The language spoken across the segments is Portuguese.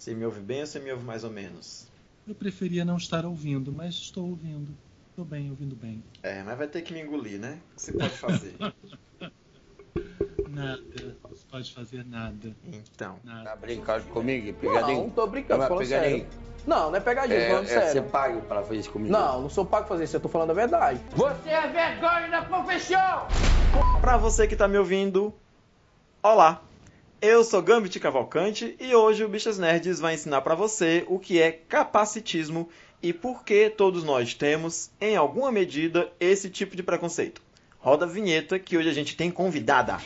Você me ouve bem ou você me ouve mais ou menos? Eu preferia não estar ouvindo, mas estou ouvindo. Estou bem, ouvindo bem. É, mas vai ter que me engolir, né? O que você pode fazer? nada. Não se pode fazer nada. Então. Nada. Tá brincando comigo? Pegadinho? Não, não tô brincando, falando pegadinho. sério. Não, não é pegadinha, É, falando é, sério. você paga pra fazer isso comigo? Não, não sou pago pra fazer isso, eu tô falando a verdade. Você é vergonha da profissão! Pra você que tá me ouvindo, olá! Eu sou Gambit Cavalcante e hoje o Bichas Nerds vai ensinar pra você o que é capacitismo e por que todos nós temos, em alguma medida, esse tipo de preconceito. Roda a vinheta que hoje a gente tem convidada.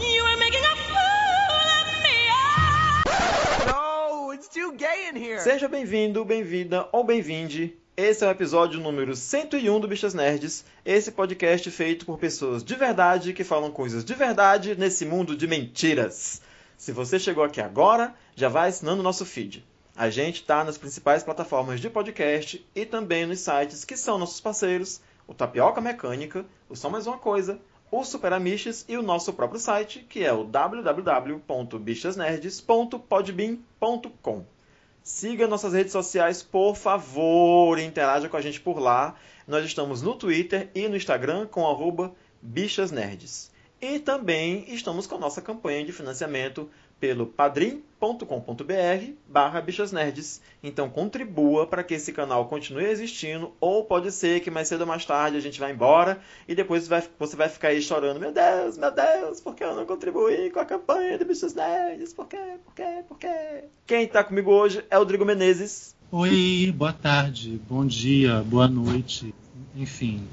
You are making a fool of me. No, it's too gay in here. Seja bem-vindo, bem-vinda ou bem-vinde. Esse é o episódio número 101 do Bichas Nerds, esse podcast feito por pessoas de verdade que falam coisas de verdade nesse mundo de mentiras. Se você chegou aqui agora, já vai assinando o nosso feed. A gente está nas principais plataformas de podcast e também nos sites que são nossos parceiros, o Tapioca Mecânica, o Só Mais Uma Coisa, o Super Amiches e o nosso próprio site, que é o www.bichasnerds.podbean.com. Siga nossas redes sociais, por favor, interaja com a gente por lá. Nós estamos no Twitter e no Instagram com bichasnerds. E também estamos com a nossa campanha de financiamento pelo padrim.com.br barra bichasnerds. Então contribua para que esse canal continue existindo, ou pode ser que mais cedo ou mais tarde a gente vá embora e depois vai- você vai ficar aí chorando, meu Deus, meu Deus, por que eu não contribuí com a campanha do Bichas Nerds? Por quê, por quê, por quê? Quem está comigo hoje é o Rodrigo Menezes. Oi, boa tarde, bom dia, boa noite. Enfim,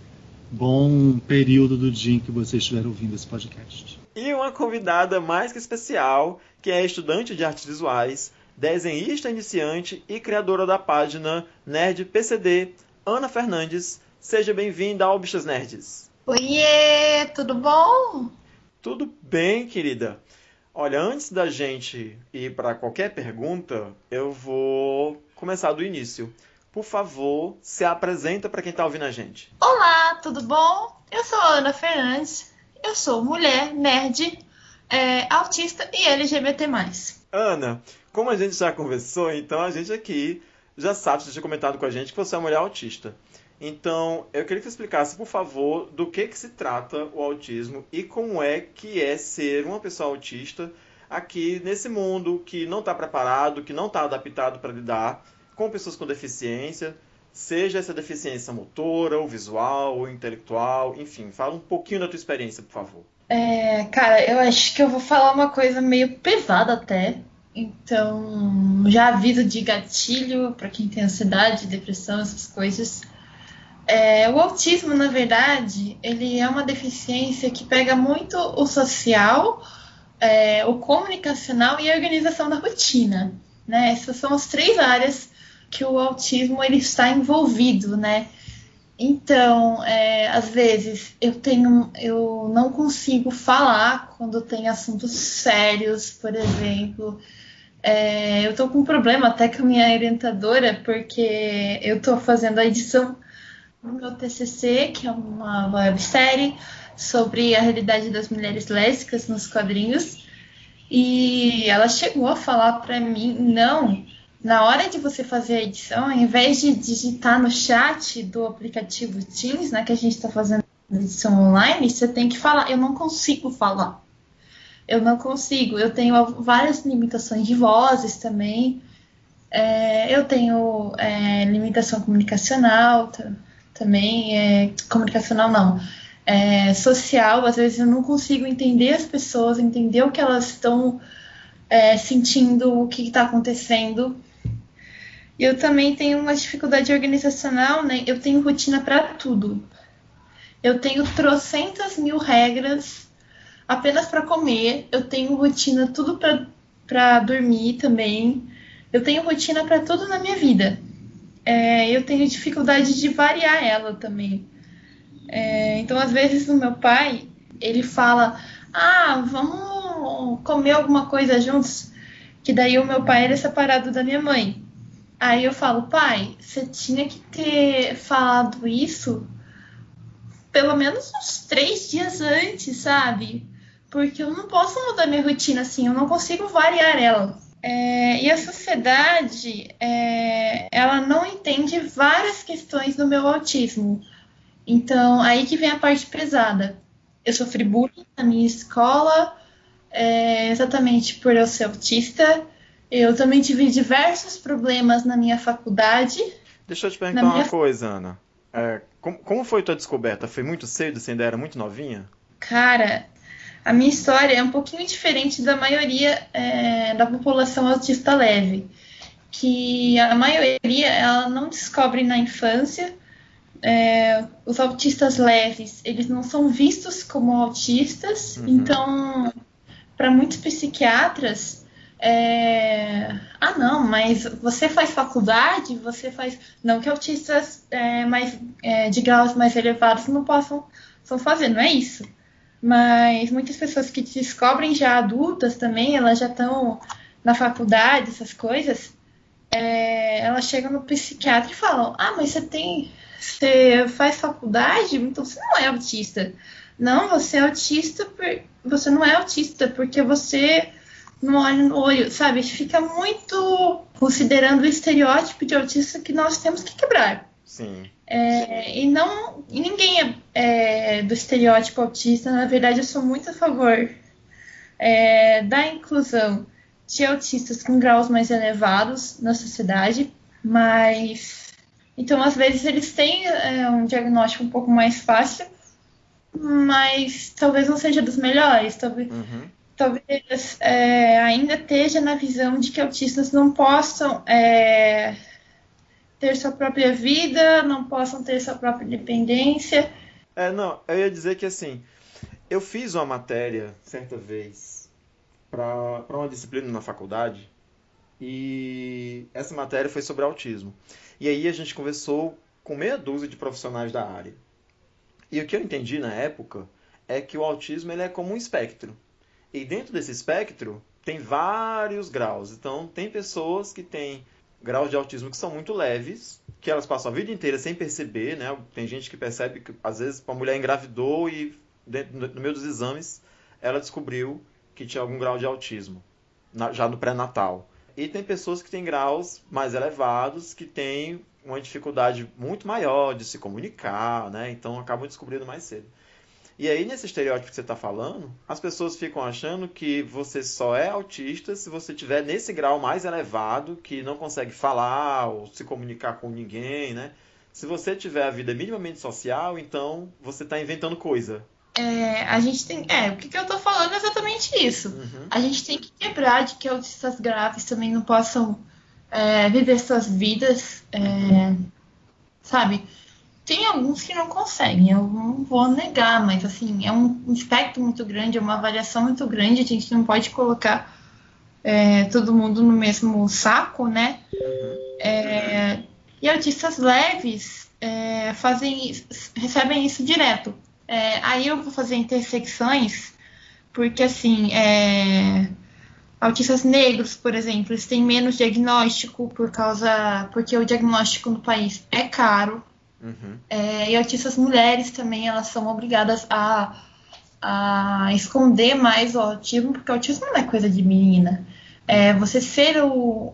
bom período do dia em que vocês estiver ouvindo esse podcast. E uma convidada mais que especial, que é estudante de artes visuais, desenhista iniciante e criadora da página Nerd PCD, Ana Fernandes. Seja bem-vinda ao Bichas Nerds. Oiê, tudo bom? Tudo bem, querida? Olha, antes da gente ir para qualquer pergunta, eu vou começar do início. Por favor, se apresenta para quem está ouvindo a gente. Olá, tudo bom? Eu sou a Ana Fernandes, eu sou mulher, nerd, é, autista e LGBT+. Ana, como a gente já conversou, então a gente aqui já sabe, você tinha comentado com a gente que você é uma mulher autista. Então, eu queria que você explicasse, por favor, do que, que se trata o autismo e como é que é ser uma pessoa autista aqui nesse mundo que não está preparado, que não está adaptado para lidar com pessoas com deficiência, seja essa deficiência motora, ou visual, ou intelectual, enfim, fala um pouquinho da tua experiência, por favor. É, cara, eu acho que eu vou falar uma coisa meio pesada até. Então, já aviso de gatilho para quem tem ansiedade, depressão, essas coisas. É, o autismo, na verdade, ele é uma deficiência que pega muito o social, é, o comunicacional e a organização da rotina. Né? Essas são as três áreas que o autismo ele está envolvido, né? Então, é, às vezes eu tenho, eu não consigo falar quando tem assuntos sérios, por exemplo. É, eu tô com um problema até com a minha orientadora, porque eu tô fazendo a edição do meu TCC, que é uma websérie sobre a realidade das mulheres lésbicas nos quadrinhos. E ela chegou a falar para mim, não, na hora de você fazer a edição, ao invés de digitar no chat do aplicativo Teams, né, que a gente está fazendo edição online, você tem que falar. Eu não consigo falar. Eu não consigo. Eu tenho várias limitações de vozes também. É, eu tenho é, limitação comunicacional ta- também. É, comunicacional não. É, social, às vezes eu não consigo entender as pessoas, entender o que elas estão é, sentindo, o que está acontecendo. Eu também tenho uma dificuldade organizacional, né? Eu tenho rotina para tudo. Eu tenho trocentas mil regras apenas para comer. Eu tenho rotina tudo para dormir também. Eu tenho rotina para tudo na minha vida. É, eu tenho dificuldade de variar ela também. É, então, às vezes, o meu pai, ele fala, ah, vamos comer alguma coisa juntos, que daí o meu pai era separado da minha mãe. Aí eu falo, pai, você tinha que ter falado isso pelo menos uns três dias antes, sabe? porque eu não posso mudar minha rotina assim, eu não consigo variar ela. É, e a sociedade, é, ela não entende várias questões do meu autismo. Então, aí que vem a parte pesada. Eu sofri bullying na minha escola, é, exatamente por eu ser autista. Eu também tive diversos problemas na minha faculdade. Deixa eu te perguntar Na uma minha- coisa, Ana. É, como, como foi tua descoberta? Foi muito cedo? Você ainda era muito novinha? Cara, a minha história é um pouquinho diferente da maioria é, da população autista leve, que a maioria ela não descobre na infância. É, os autistas leves, eles não são vistos como autistas, Uhum. então, para muitos psiquiatras, é, ah não, mas você faz faculdade, você faz, não que autistas é, mais, é, de graus mais elevados não possam, possam fazer, não é isso. Mas muitas pessoas que descobrem já adultas também, elas já estão na faculdade, essas coisas, é, elas chegam no psiquiatra e falam: Ah, mas você tem. Você faz faculdade, então você não é autista. Não, você é autista, por, você não é autista porque você não olha no olho, sabe? Fica muito considerando o estereótipo de autista que nós temos que quebrar. Sim. É, e não e ninguém é, é, do estereótipo autista. Na verdade, eu sou muito a favor é, da inclusão de autistas com graus mais elevados na sociedade, mas então às vezes eles têm é, um diagnóstico um pouco mais fácil, mas talvez não seja dos melhores. Talvez, Uhum. Talvez é, ainda esteja na visão de que autistas não possam é, ter sua própria vida, não possam ter sua própria independência. É, não, eu ia dizer que assim, eu fiz uma matéria certa vez para uma disciplina na faculdade e essa matéria foi sobre autismo. E aí a gente conversou com meia dúzia de profissionais da área. E o que eu entendi na época é que o autismo ele é como um espectro. E dentro desse espectro tem vários graus. Então tem pessoas que têm graus de autismo que são muito leves, que elas passam a vida inteira sem perceber, né? Tem gente que percebe que às vezes uma mulher engravidou e dentro- no meio dos exames ela descobriu que tinha algum grau de autismo, já no pré-natal. E tem pessoas que têm graus mais elevados, que têm uma dificuldade muito maior de se comunicar, né? Então acabam descobrindo mais cedo. E aí, nesse estereótipo que você está falando, as pessoas ficam achando que você só é autista se você tiver nesse grau mais elevado, que não consegue falar ou se comunicar com ninguém, né? Se você tiver a vida minimamente social, então você está inventando coisa. É, a gente tem. É, o que, que eu tô falando é exatamente isso. Uhum. A gente tem que quebrar de que autistas graves também não possam é, viver suas vidas, é, sabe? Tem alguns que não conseguem, eu não vou negar, mas assim, é um espectro muito grande, é uma variação muito grande, a gente não pode colocar é, todo mundo no mesmo saco, né? É, e autistas leves é, fazem, recebem isso direto. É, aí eu vou fazer intersecções, porque assim, é, autistas negros, por exemplo, eles têm menos diagnóstico por causa. porque o diagnóstico no país é caro. Uhum. É, e autistas mulheres também, elas são obrigadas a, a esconder mais o autismo, porque o autismo não é coisa de menina. É, você ser o,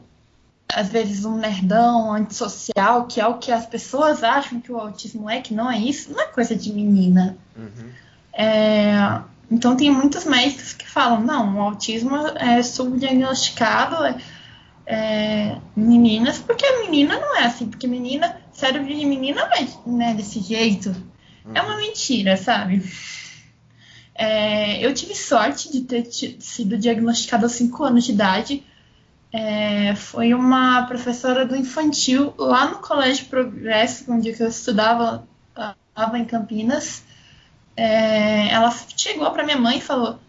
às vezes um nerdão antissocial, que é o que as pessoas acham que o autismo é, que não é isso, não é coisa de menina. Uhum. É, então tem muitos médicos que falam, não, o autismo é subdiagnosticado é, é, meninas, porque a menina não é assim, porque menina, cérebro de menina não é, não é desse jeito. É uma mentira, sabe? É, eu tive sorte de ter sido diagnosticada aos 5 anos de idade. É, foi uma professora do infantil lá no Colégio Progresso, onde eu estudava, estava em Campinas. É, ela chegou para minha mãe e falou: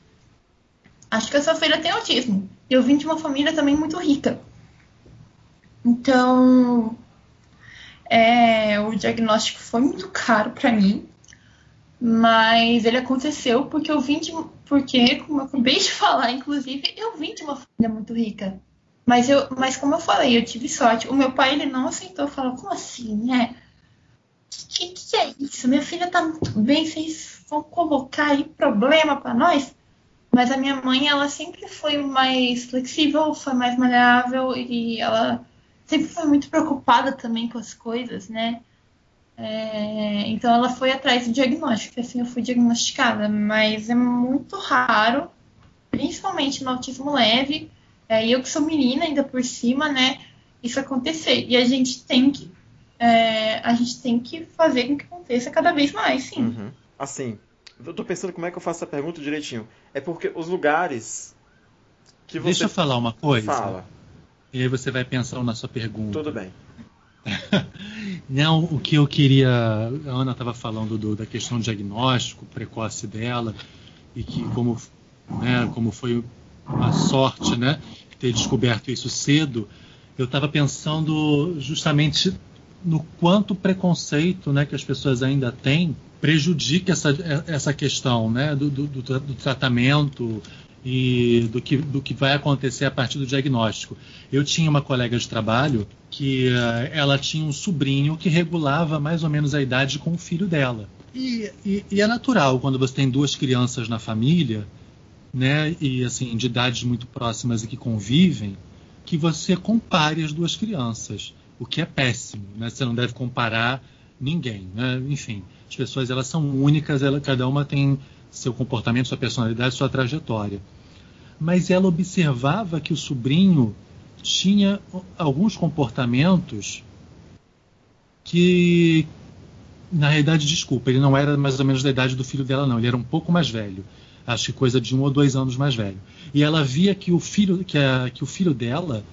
Acho que a sua filha tem autismo. Eu vim de uma família também muito rica. Então, é, o diagnóstico foi muito caro para mim, mas ele aconteceu porque eu vim de. Porque, como eu acabei de falar, inclusive, eu vim de uma família muito rica. Mas, eu, mas como eu falei, eu tive sorte. O meu pai ele não aceitou, falou: Como assim, né? Que, que, que é isso? Minha filha tá muito bem, vocês vão colocar aí problema para nós? Mas a minha mãe, ela sempre foi mais flexível, foi mais maleável e ela sempre foi muito preocupada também com as coisas, né? É, então ela foi atrás do diagnóstico, assim eu fui diagnosticada, mas é muito raro, principalmente no autismo leve, é, e eu que sou menina ainda por cima, né? Isso acontecer. E a gente tem que é, a gente tem que fazer com que aconteça cada vez mais, sim. Uhum. Assim, eu tô pensando como é que eu faço essa pergunta direitinho. É porque os lugares que você. Deixa eu falar uma coisa. Fala. E aí você vai pensando na sua pergunta. Tudo bem. Não, o que eu queria. A Ana estava falando do, da questão do diagnóstico precoce dela e que como, né, como foi uma sorte, né, ter descoberto isso cedo. Eu estava pensando justamente no quanto preconceito, né, que as pessoas ainda têm prejudica essa, essa questão, né, do, do, do tratamento e do que, do que vai acontecer a partir do diagnóstico. Eu tinha uma colega de trabalho que uh, ela tinha um sobrinho que regulava mais ou menos a idade com o filho dela. E, e, e, é natural quando você tem duas crianças na família, né, e assim de idades muito próximas e que convivem, que você compare as duas crianças, o que é péssimo, né? Você não deve comparar ninguém, né? Enfim, as pessoas elas são únicas, ela, cada uma tem seu comportamento, sua personalidade, sua trajetória. Mas ela observava que o sobrinho tinha alguns comportamentos que, na realidade, desculpa, ele não era mais ou menos da idade do filho dela, não. Ele era um pouco mais velho, acho que coisa de um ou dois anos mais velho. E ela via que o filho, que, a, que o filho dela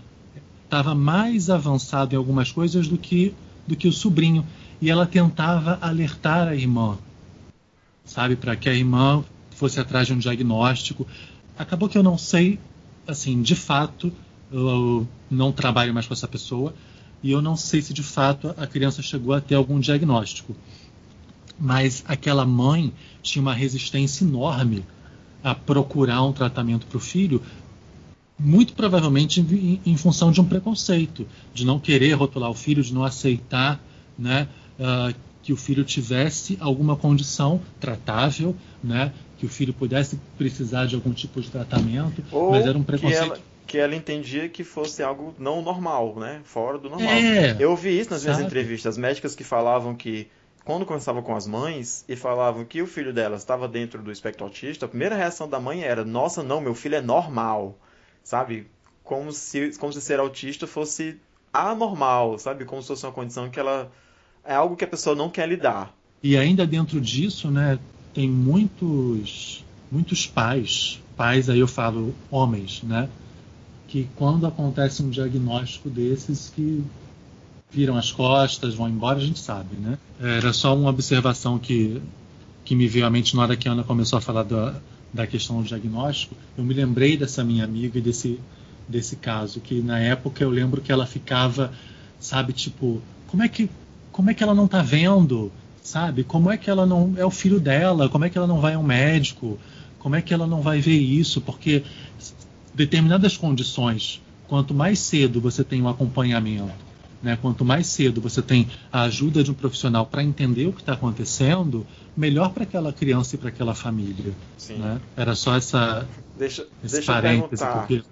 estava mais avançado em algumas coisas do que do que o sobrinho. E ela tentava alertar a irmã sabe, para que a irmã fosse atrás de um diagnóstico. Acabou que eu não sei, assim, de fato, eu não trabalho mais com essa pessoa e eu não sei se de fato a criança chegou a ter algum diagnóstico. Mas aquela mãe tinha uma resistência enorme a procurar um tratamento para o filho, muito provavelmente em, em, função de um preconceito, de não querer rotular o filho, de não aceitar né, uh, que o filho tivesse alguma condição tratável, né? que o filho pudesse precisar de algum tipo de tratamento, Ou mas era um preconceito. Que ela, que ela entendia que fosse algo não normal, né? Fora do normal. É, Eu ouvi isso nas minhas sabe? entrevistas, médicas que falavam que quando conversavam com as mães e falavam que o filho delas estava dentro do espectro autista, a primeira reação da mãe era: "Nossa, não, meu filho é normal". Sabe? Como se como se ser autista fosse anormal, sabe? Como se fosse uma condição que ela é algo que a pessoa não quer lidar. E ainda dentro disso, né, tem muitos muitos pais, pais aí eu falo homens, né, que quando acontece um diagnóstico desses que viram as costas, vão embora, a gente sabe, né? Era só uma observação que que me veio à mente na hora que a Ana começou a falar da, da questão do diagnóstico. Eu me lembrei dessa minha amiga e desse desse caso que na época eu lembro que ela ficava, sabe, tipo, como é que como é que ela não está vendo, sabe? Como é que ela não é o filho dela? Como é que ela não vai ao médico? Como é que ela não vai ver isso? Porque determinadas condições, quanto mais cedo você tem um acompanhamento, né, quanto mais cedo você tem a ajuda de um profissional para entender o que está acontecendo, melhor para aquela criança e para aquela família. Né? Era só essa deixa, esse deixa eu que eu.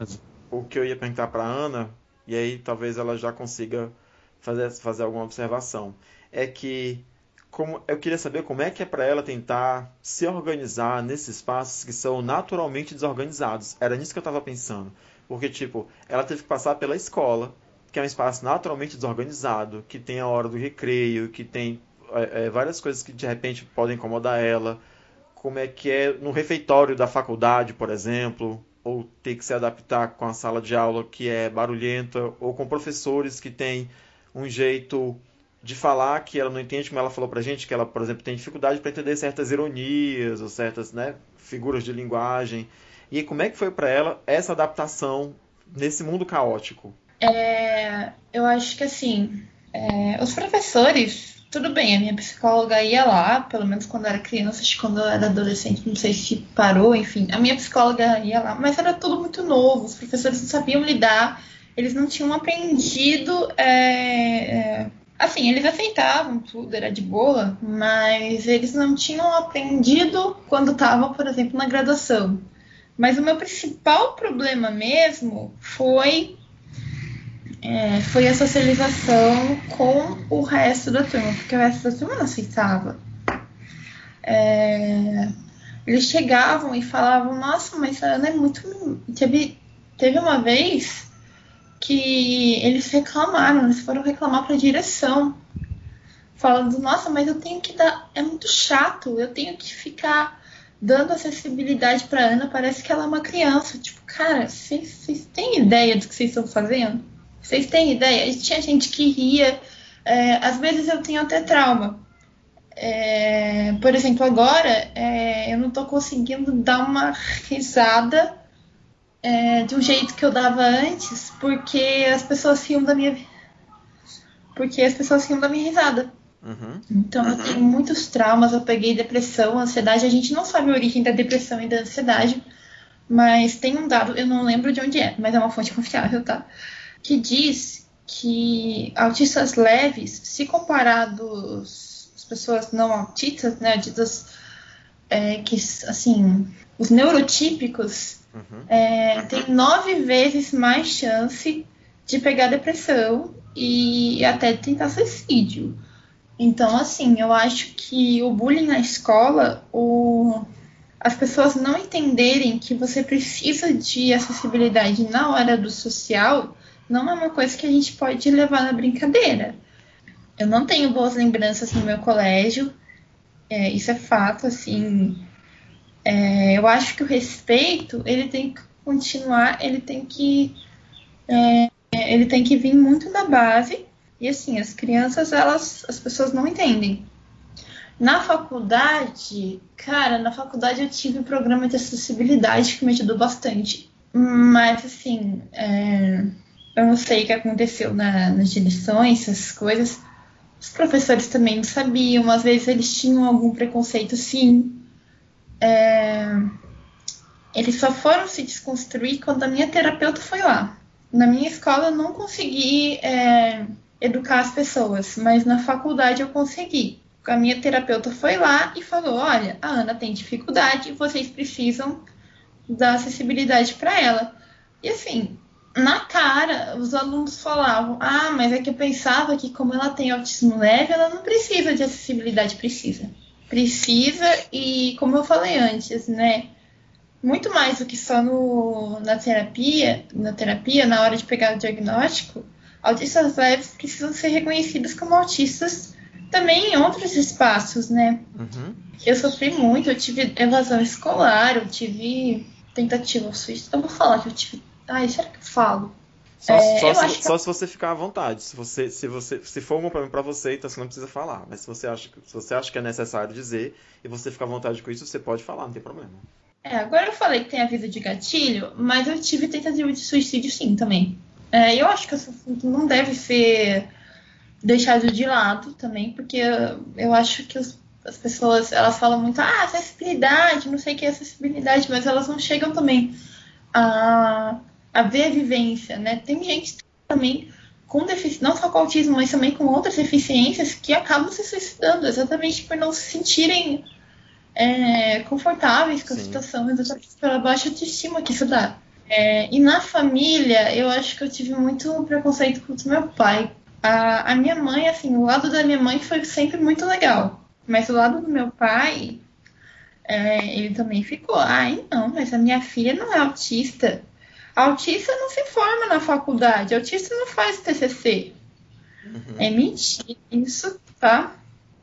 O que eu ia perguntar para Ana, e aí talvez ela já consiga fazer, fazer alguma observação. É que como, eu queria saber como é que é para ela tentar se organizar nesses espaços que são naturalmente desorganizados. Era nisso que eu estava pensando. Porque, tipo, ela teve que passar pela escola, que é um espaço naturalmente desorganizado, que tem a hora do recreio, que tem é, é, várias coisas que de repente podem incomodar ela. Como é que é no refeitório da faculdade, por exemplo, ou ter que se adaptar com a sala de aula que é barulhenta, ou com professores que têm um jeito de falar que ela não entende, como ela falou pra gente, que ela, por exemplo, tem dificuldade para entender certas ironias ou certas né, figuras de linguagem. E como é que foi para ela essa adaptação nesse mundo caótico? É, eu acho que assim, é, os professores, tudo bem, a minha psicóloga ia lá, pelo menos quando eu era criança, acho que quando eu era adolescente, não sei se parou, enfim, a minha psicóloga ia lá, mas era tudo muito novo, os professores não sabiam lidar eles não tinham aprendido. É, é, assim, eles aceitavam tudo, era de boa, mas eles não tinham aprendido quando estavam, por exemplo, na graduação. Mas o meu principal problema mesmo foi é, foi a socialização com o resto da turma, porque o resto da turma não aceitava. É, eles chegavam e falavam, nossa, mas a Ana é muito. Teve, teve uma vez que eles reclamaram, eles foram reclamar para a direção, falando, nossa, mas eu tenho que dar. É muito chato, eu tenho que ficar dando acessibilidade para Ana, parece que ela é uma criança. Tipo, cara, vocês têm ideia do que vocês estão fazendo? Vocês têm ideia? Tinha gente que ria. É, às vezes eu tenho até trauma. É, por exemplo, agora é, eu não estou conseguindo dar uma risada é, de um jeito que eu dava antes, porque as pessoas riam da minha porque as pessoas riam da minha risada. Uhum. Então eu tenho muitos traumas, eu peguei depressão, ansiedade. A gente não sabe a origem da depressão e da ansiedade, mas tem um dado, eu não lembro de onde é, mas é uma fonte confiável, tá? Que diz que autistas leves, se comparados às pessoas não autistas, né, autistas é, que, assim, os neurotípicos, Uhum. é, tem nove vezes mais chance de pegar depressão e até tentar suicídio. Então, assim, eu acho que o bullying na escola, o... as pessoas não entenderem que você precisa de acessibilidade na hora do social, não é uma coisa que a gente pode levar na brincadeira. Eu não tenho boas lembranças no meu colégio, é, isso é fato, assim. É, eu acho que o respeito ele tem que continuar, ele tem que é, ele tem que vir muito da base e assim as crianças elas as pessoas não entendem. Na faculdade, cara, na faculdade eu tive um programa de acessibilidade que me ajudou bastante, mas assim é, eu não sei o que aconteceu na, nas direções, essas coisas. Os professores também não sabiam, às vezes eles tinham algum preconceito, sim. É, eles só foram se desconstruir quando a minha terapeuta foi lá. Na minha escola eu não consegui é, educar as pessoas, mas na faculdade eu consegui. A minha terapeuta foi lá e falou: olha, a Ana tem dificuldade, vocês precisam dar acessibilidade para ela. E assim, na cara, os alunos falavam: ah, mas é que eu pensava que como ela tem autismo leve, ela não precisa de acessibilidade. Precisa. Precisa, e como eu falei antes, né? Muito mais do que só no, na terapia, na terapia, na hora de pegar o diagnóstico, autistas leves precisam ser reconhecidos como autistas também em outros espaços, né? Uhum. Eu sofri muito, eu tive evasão escolar, eu tive tentativa suicida. Eu vou falar que eu tive. Ai, será que eu falo? Só, É, só se, que- só se você ficar à vontade. Se você, se você, se for algum problema pra você, então você não precisa falar. Mas se você acha, que- se você acha que é necessário dizer e você ficar à vontade com isso, você pode falar, não tem problema. É, agora eu falei que tem aviso de gatilho, mas eu tive tentativa de suicídio sim também. É, eu acho que esse assunto não deve ser deixado de lado também, porque eu, eu acho que os- as pessoas elas falam muito, ah, acessibilidade, não sei o que é acessibilidade, mas elas não chegam também a, a ver a vivência, né? Tem gente também com deficiência, não só com autismo, mas também com outras deficiências que acabam se suicidando, exatamente por não se sentirem é, confortáveis com a Sim. situação, exatamente pela baixa autoestima que isso dá. É, e na família, eu acho que eu tive muito preconceito contra meu pai. A, a minha mãe, assim, o lado da minha mãe foi sempre muito legal. Mas o lado do meu pai, é, ele também ficou. Ai, não, mas a minha filha não é autista. Autista não se forma na faculdade, autista não faz TCC. É mentira isso, tá?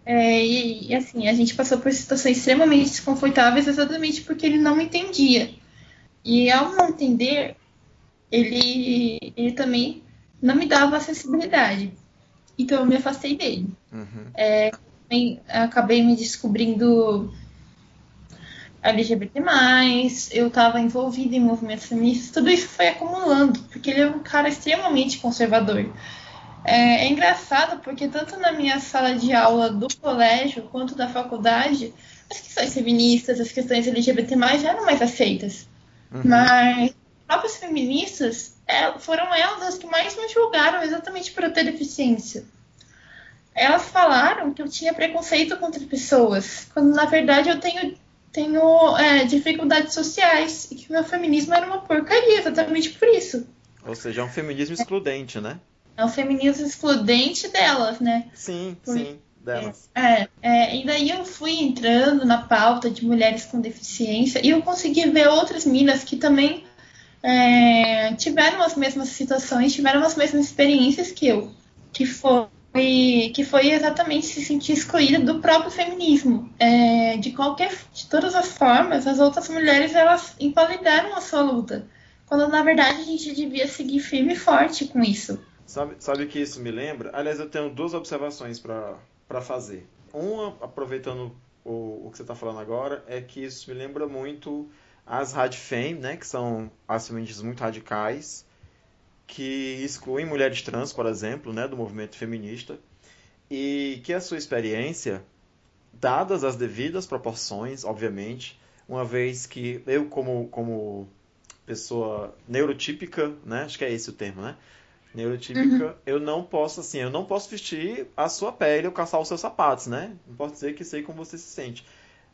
É, e, e, assim, a gente passou por situações extremamente desconfortáveis exatamente porque ele não entendia. E ao não entender, ele, ele também não me dava acessibilidade. Então eu me afastei dele. Uhum. Também acabei me descobrindo LGBT+, eu estava envolvida em movimentos feministas, tudo isso foi acumulando, porque ele é um cara extremamente conservador. É, é engraçado porque tanto na minha sala de aula do colégio quanto da faculdade, as questões feministas, as questões LGBT+, eram mais aceitas. Uhum. Mas as próprias feministas é, foram elas as que mais me julgaram exatamente por eu ter deficiência. Elas falaram que eu tinha preconceito contra pessoas, quando na verdade eu tenho tenho é, dificuldades sociais e que meu feminismo era uma porcaria, exatamente por isso. Ou seja, é um feminismo excludente, né? É o feminismo excludente delas, né? Sim, Por- sim, delas. É, é, e daí eu fui entrando na pauta de mulheres com deficiência e eu consegui ver outras minas que também é, tiveram as mesmas situações, tiveram as mesmas experiências que eu, que foi que foi exatamente se sentir excluída do próprio feminismo. É, de qualquer, de todas as formas, as outras mulheres elas invalidaram a sua luta, quando na verdade a gente devia seguir firme e forte com isso. Sabe, sabe o que isso me lembra? Aliás, eu tenho duas observações para fazer. Uma, aproveitando o, o que você está falando agora, é que isso me lembra muito as radfem, né, que são as feministas muito radicais, que excluem mulheres trans, por exemplo, né, do movimento feminista, e que a sua experiência, dadas as devidas proporções, obviamente, uma vez que eu, como, como pessoa neurotípica, né, acho que é esse o termo, né, neurotípica, eu não posso, assim, eu não posso vestir a sua pele ou calçar os seus sapatos, né? Não posso dizer que sei como você se sente.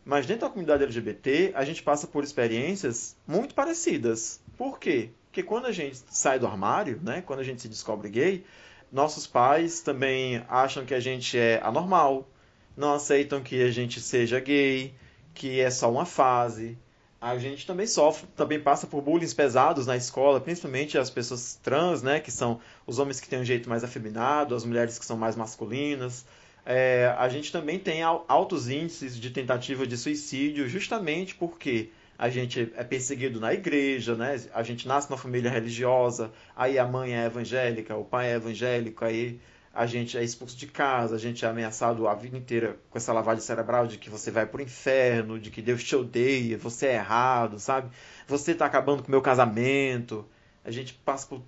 Mas dentro da comunidade LGBT, a gente passa por experiências muito parecidas. Por quê? Porque quando a gente sai do armário, né? Quando a gente se descobre gay, nossos pais também acham que a gente é anormal, não aceitam que a gente seja gay, que é só uma fase. A gente também sofre, também passa por bullying pesados na escola, principalmente as pessoas trans, né, que são os homens que têm um jeito mais afeminado, as mulheres que são mais masculinas. É, a gente também tem al- altos índices de tentativa de suicídio, justamente porque a gente é perseguido na igreja, né? A gente nasce numa família religiosa, aí a mãe é evangélica, o pai é evangélico, aí a gente é expulso de casa, a gente é ameaçado a vida inteira com essa lavagem cerebral de que você vai pro inferno, de que Deus te odeia, você é errado, sabe? Você tá acabando com o meu casamento. A gente passa por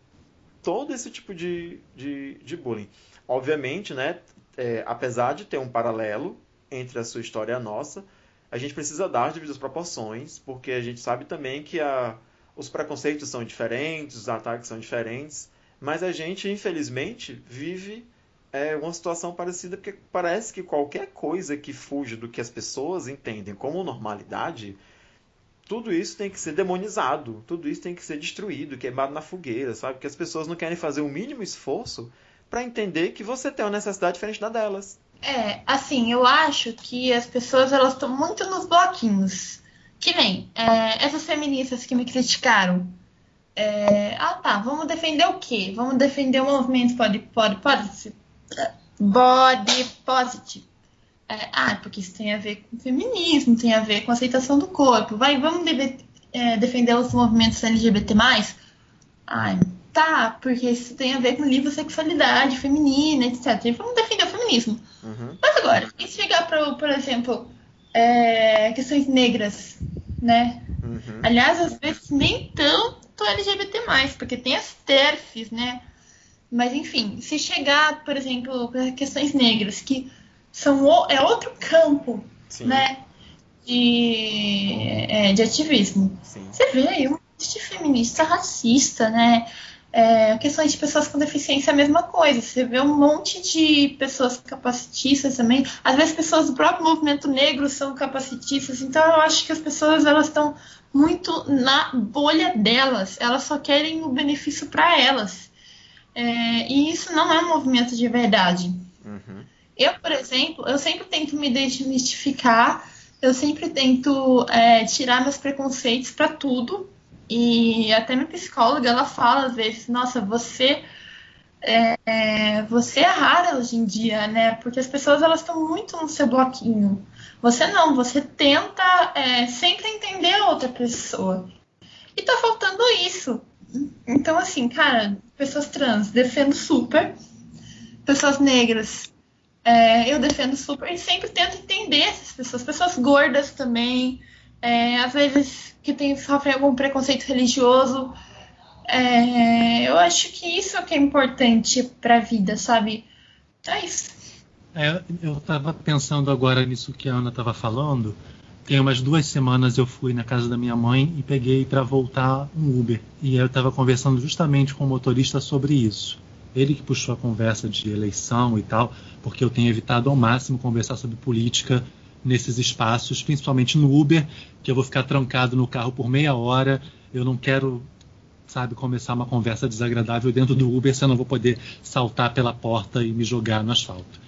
todo esse tipo de, de, de bullying. Obviamente, né? é, apesar de ter um paralelo entre a sua história e a nossa, a gente precisa dar as devidas proporções, porque a gente sabe também que a, os preconceitos são diferentes, os ataques são diferentes, mas a gente, infelizmente, vive é, uma situação parecida, porque parece que qualquer coisa que fuja do que as pessoas entendem como normalidade, tudo isso tem que ser demonizado, tudo isso tem que ser destruído, queimado na fogueira, sabe? Porque as pessoas não querem fazer o mínimo esforço para entender que você tem uma necessidade diferente da delas. É, assim, eu acho que as pessoas elas estão muito nos bloquinhos. Que nem é, essas feministas que me criticaram. É, ah, tá, vamos defender o quê? Vamos defender o movimento body, body, positive. Body positive. É, ah, porque isso tem a ver com feminismo, tem a ver com aceitação do corpo. Vai, vamos deve- é, defender os movimentos LGBT+. Ai, tá, porque isso tem a ver com livre sexualidade feminina, etc. E vamos defender o feminismo. Uhum. Mas agora, e se chegar para, por exemplo, é, questões negras, né? Uhum. Aliás, às vezes nem tanto LGBT+, porque tem as TERFs, né? Mas enfim, se chegar, por exemplo, para questões negras, que são o- é outro campo, Sim, né? De, é, de ativismo. sim. Você vê aí um monte de feminista racista, né? É, questões de pessoas com deficiência é a mesma coisa. Você vê um monte de pessoas capacitistas também. Às vezes pessoas do próprio movimento negro são capacitistas. Então eu acho que as pessoas elas estão muito na bolha delas. Elas só querem o benefício para elas. É, e isso não é um movimento de verdade. Uhum. Eu, por exemplo, eu sempre tento me desmistificar, eu sempre tento é, tirar meus preconceitos para tudo. E até minha psicóloga, ela fala às vezes, nossa, você é, você é rara hoje em dia, né? Porque as pessoas elas estão muito no seu bloquinho. Você não, você tenta é, sempre entender a outra pessoa. E tá faltando isso. Então, assim, cara, pessoas trans, defendo super. Pessoas negras, é, eu defendo super e sempre tento entender essas pessoas. Pessoas gordas também, é, às vezes que tem, sofrem algum preconceito religioso. É, eu acho que isso é que é importante pra vida, sabe? É isso. É, eu estava pensando agora nisso que a Ana estava falando. Tem umas duas semanas eu fui na casa da minha mãe e peguei para voltar um Uber. E eu estava conversando justamente com o motorista sobre isso. Ele que puxou a conversa de eleição e tal, porque eu tenho evitado ao máximo conversar sobre política nesses espaços, principalmente no Uber, que eu vou ficar trancado no carro por meia hora. Eu não quero, sabe, começar uma conversa desagradável dentro do Uber se eu vou poder saltar pela porta e me jogar no asfalto.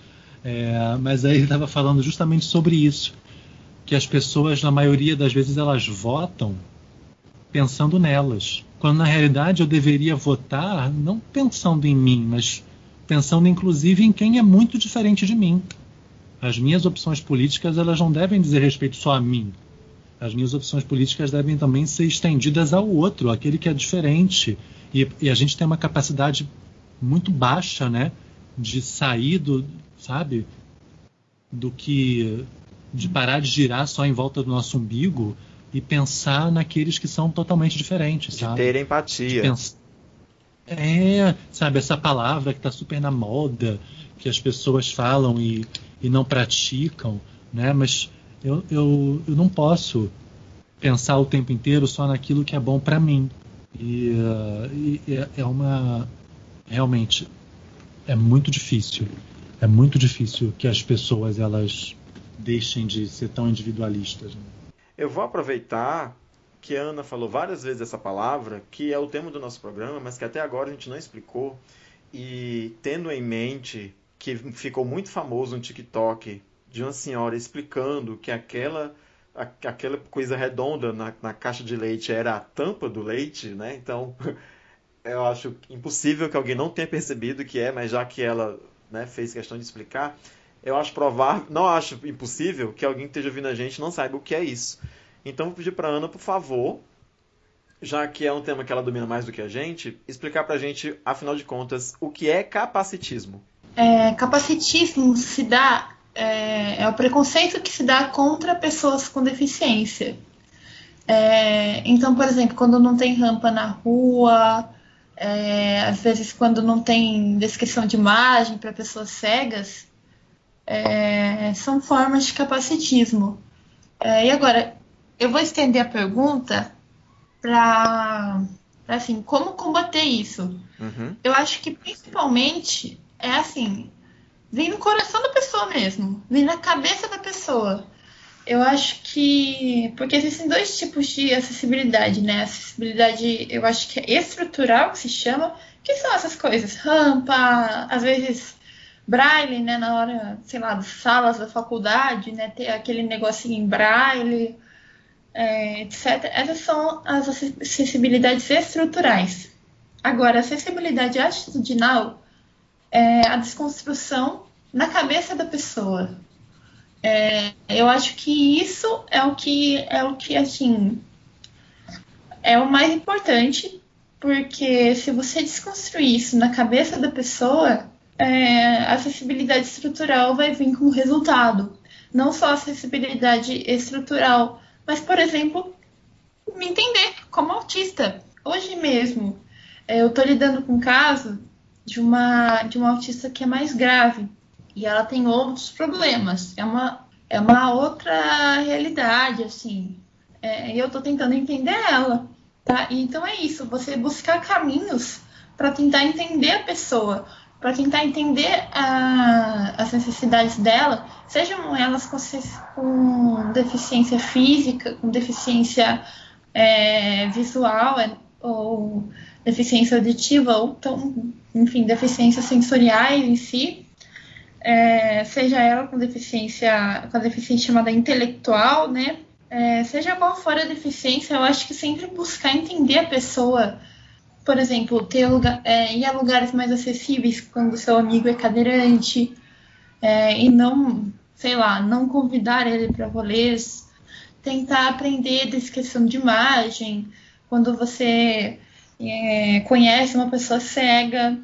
É, mas aí ele estava falando justamente sobre isso, que as pessoas, na maioria das vezes, elas votam pensando nelas, quando na realidade eu deveria votar não pensando em mim, mas pensando inclusive em quem é muito diferente de mim. As minhas opções políticas elas não devem dizer respeito só a mim. As minhas opções políticas devem também ser estendidas ao outro, aquele que é diferente. E, e a gente tem uma capacidade muito baixa, né, de sair do, sabe, do que de parar de girar só em volta do nosso umbigo e pensar naqueles que são totalmente diferentes, De sabe? ter empatia. Pens- É, sabe, essa palavra que está super na moda, que as pessoas falam e, e não praticam, né? Mas eu, eu, eu não posso pensar o tempo inteiro só naquilo que é bom para mim. E, uh, e é- é uma. Realmente, é muito difícil. É muito difícil que as pessoas elas deixem de ser tão individualistas. né? Eu vou aproveitar que a Ana falou várias vezes essa palavra, que é o tema do nosso programa, mas que até agora a gente não explicou. E tendo em mente que ficou muito famoso um TikTok de uma senhora explicando que aquela, aquela coisa redonda na, na caixa de leite era a tampa do leite, né? Então eu acho impossível que alguém não tenha percebido que é, mas já que ela né, fez questão de explicar, eu acho provável, não acho impossível que alguém que esteja ouvindo a gente não saiba o que é isso. Então vou pedir para Ana, por favor, já que é um tema que ela domina mais do que a gente, explicar para a gente, afinal de contas, o que é capacitismo. É, capacitismo se dá é, é o preconceito que se dá contra pessoas com deficiência. É, então, por exemplo, quando não tem rampa na rua, é, às vezes quando não tem descrição de imagem para pessoas cegas, é, são formas de capacitismo. É, e agora, eu vou estender a pergunta para assim, como combater isso? Uhum. Eu acho que principalmente é assim, vem no coração da pessoa mesmo, vem na cabeça da pessoa. Eu acho que. Porque existem dois tipos de acessibilidade, né? Acessibilidade, eu acho que é estrutural, que se chama, que são essas coisas. Rampa, às vezes braille, né? Na hora, sei lá, das salas da faculdade, né? Ter aquele negocinho em braille, é, etc. Essas são as acessibilidades estruturais. Agora, a acessibilidade atitudinal é a desconstrução na cabeça da pessoa. É, eu acho que isso é o que é o que assim é o mais importante, porque se você desconstruir isso na cabeça da pessoa, é, a acessibilidade estrutural vai vir com resultado. Não só a acessibilidade estrutural, mas, por exemplo, me entender como autista. Hoje mesmo, é, eu estou lidando com um caso de uma, de uma autista que é mais grave e ela tem outros problemas. É uma, é uma outra realidade, assim. É, eu estou tentando entender ela. Tá? Então é isso, você buscar caminhos para tentar entender a pessoa, para tentar entender a, as necessidades dela, sejam elas com, com deficiência física, com deficiência é, visual é, ou deficiência auditiva, ou então, enfim, deficiências sensoriais em si, é, seja ela com deficiência, com a deficiência chamada intelectual, né? É, seja qual for a deficiência, eu acho que sempre buscar entender a pessoa, por exemplo, ter lugar, é, ir a lugares mais acessíveis quando seu amigo é cadeirante, é, e não, sei lá, não convidar ele para rolês, tentar aprender descrição de imagem, quando você é, conhece uma pessoa cega.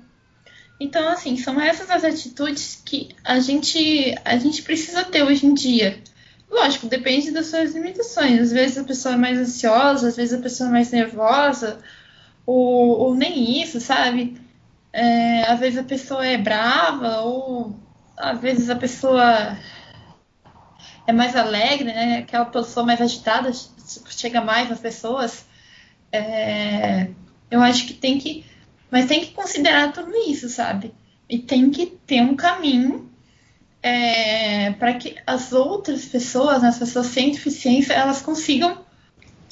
Então, assim, são essas as atitudes que a gente, a gente precisa ter hoje em dia. Lógico, depende das suas limitações. Às vezes a pessoa é mais ansiosa, às vezes a pessoa é mais nervosa, ou, ou nem isso, sabe? É, às vezes a pessoa é brava, ou às vezes a pessoa é mais alegre, né? Aquela pessoa mais agitada chega mais nas pessoas. É, eu acho que tem que. Mas tem que considerar tudo isso, sabe? E tem que ter um caminho é, para que as outras pessoas, né, as pessoas sem deficiência, elas consigam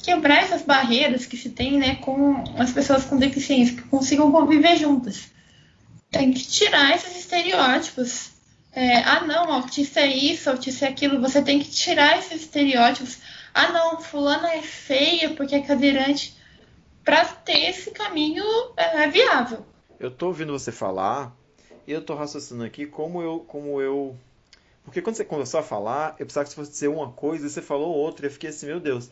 quebrar essas barreiras que se tem né, com as pessoas com deficiência, que consigam conviver juntas. Tem que tirar esses estereótipos. É, ah, não, autista é isso, autista é aquilo. Você tem que tirar esses estereótipos. Ah, não, fulana é feia porque é cadeirante. Para ter esse caminho é, viável. Eu tô ouvindo você falar e eu tô raciocinando aqui como eu, como eu. Porque quando você começou a falar, eu pensava que você fosse dizer uma coisa e você falou outra. Eu fiquei assim, meu Deus,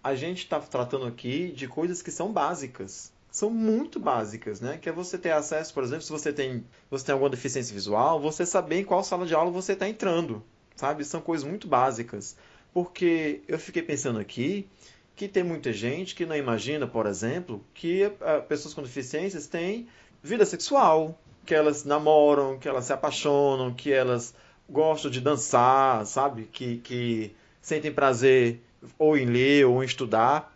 a gente está tratando aqui de coisas que são básicas. São muito básicas, né? Que é você ter acesso, por exemplo, se você tem, você tem alguma deficiência visual, você saber em qual sala de aula você está entrando, sabe? São coisas muito básicas. Porque eu fiquei pensando aqui que tem muita gente que não imagina, por exemplo, que uh, pessoas com deficiências têm vida sexual, que elas namoram, que elas se apaixonam, que elas gostam de dançar, sabe? Que, que sentem prazer ou em ler ou em estudar,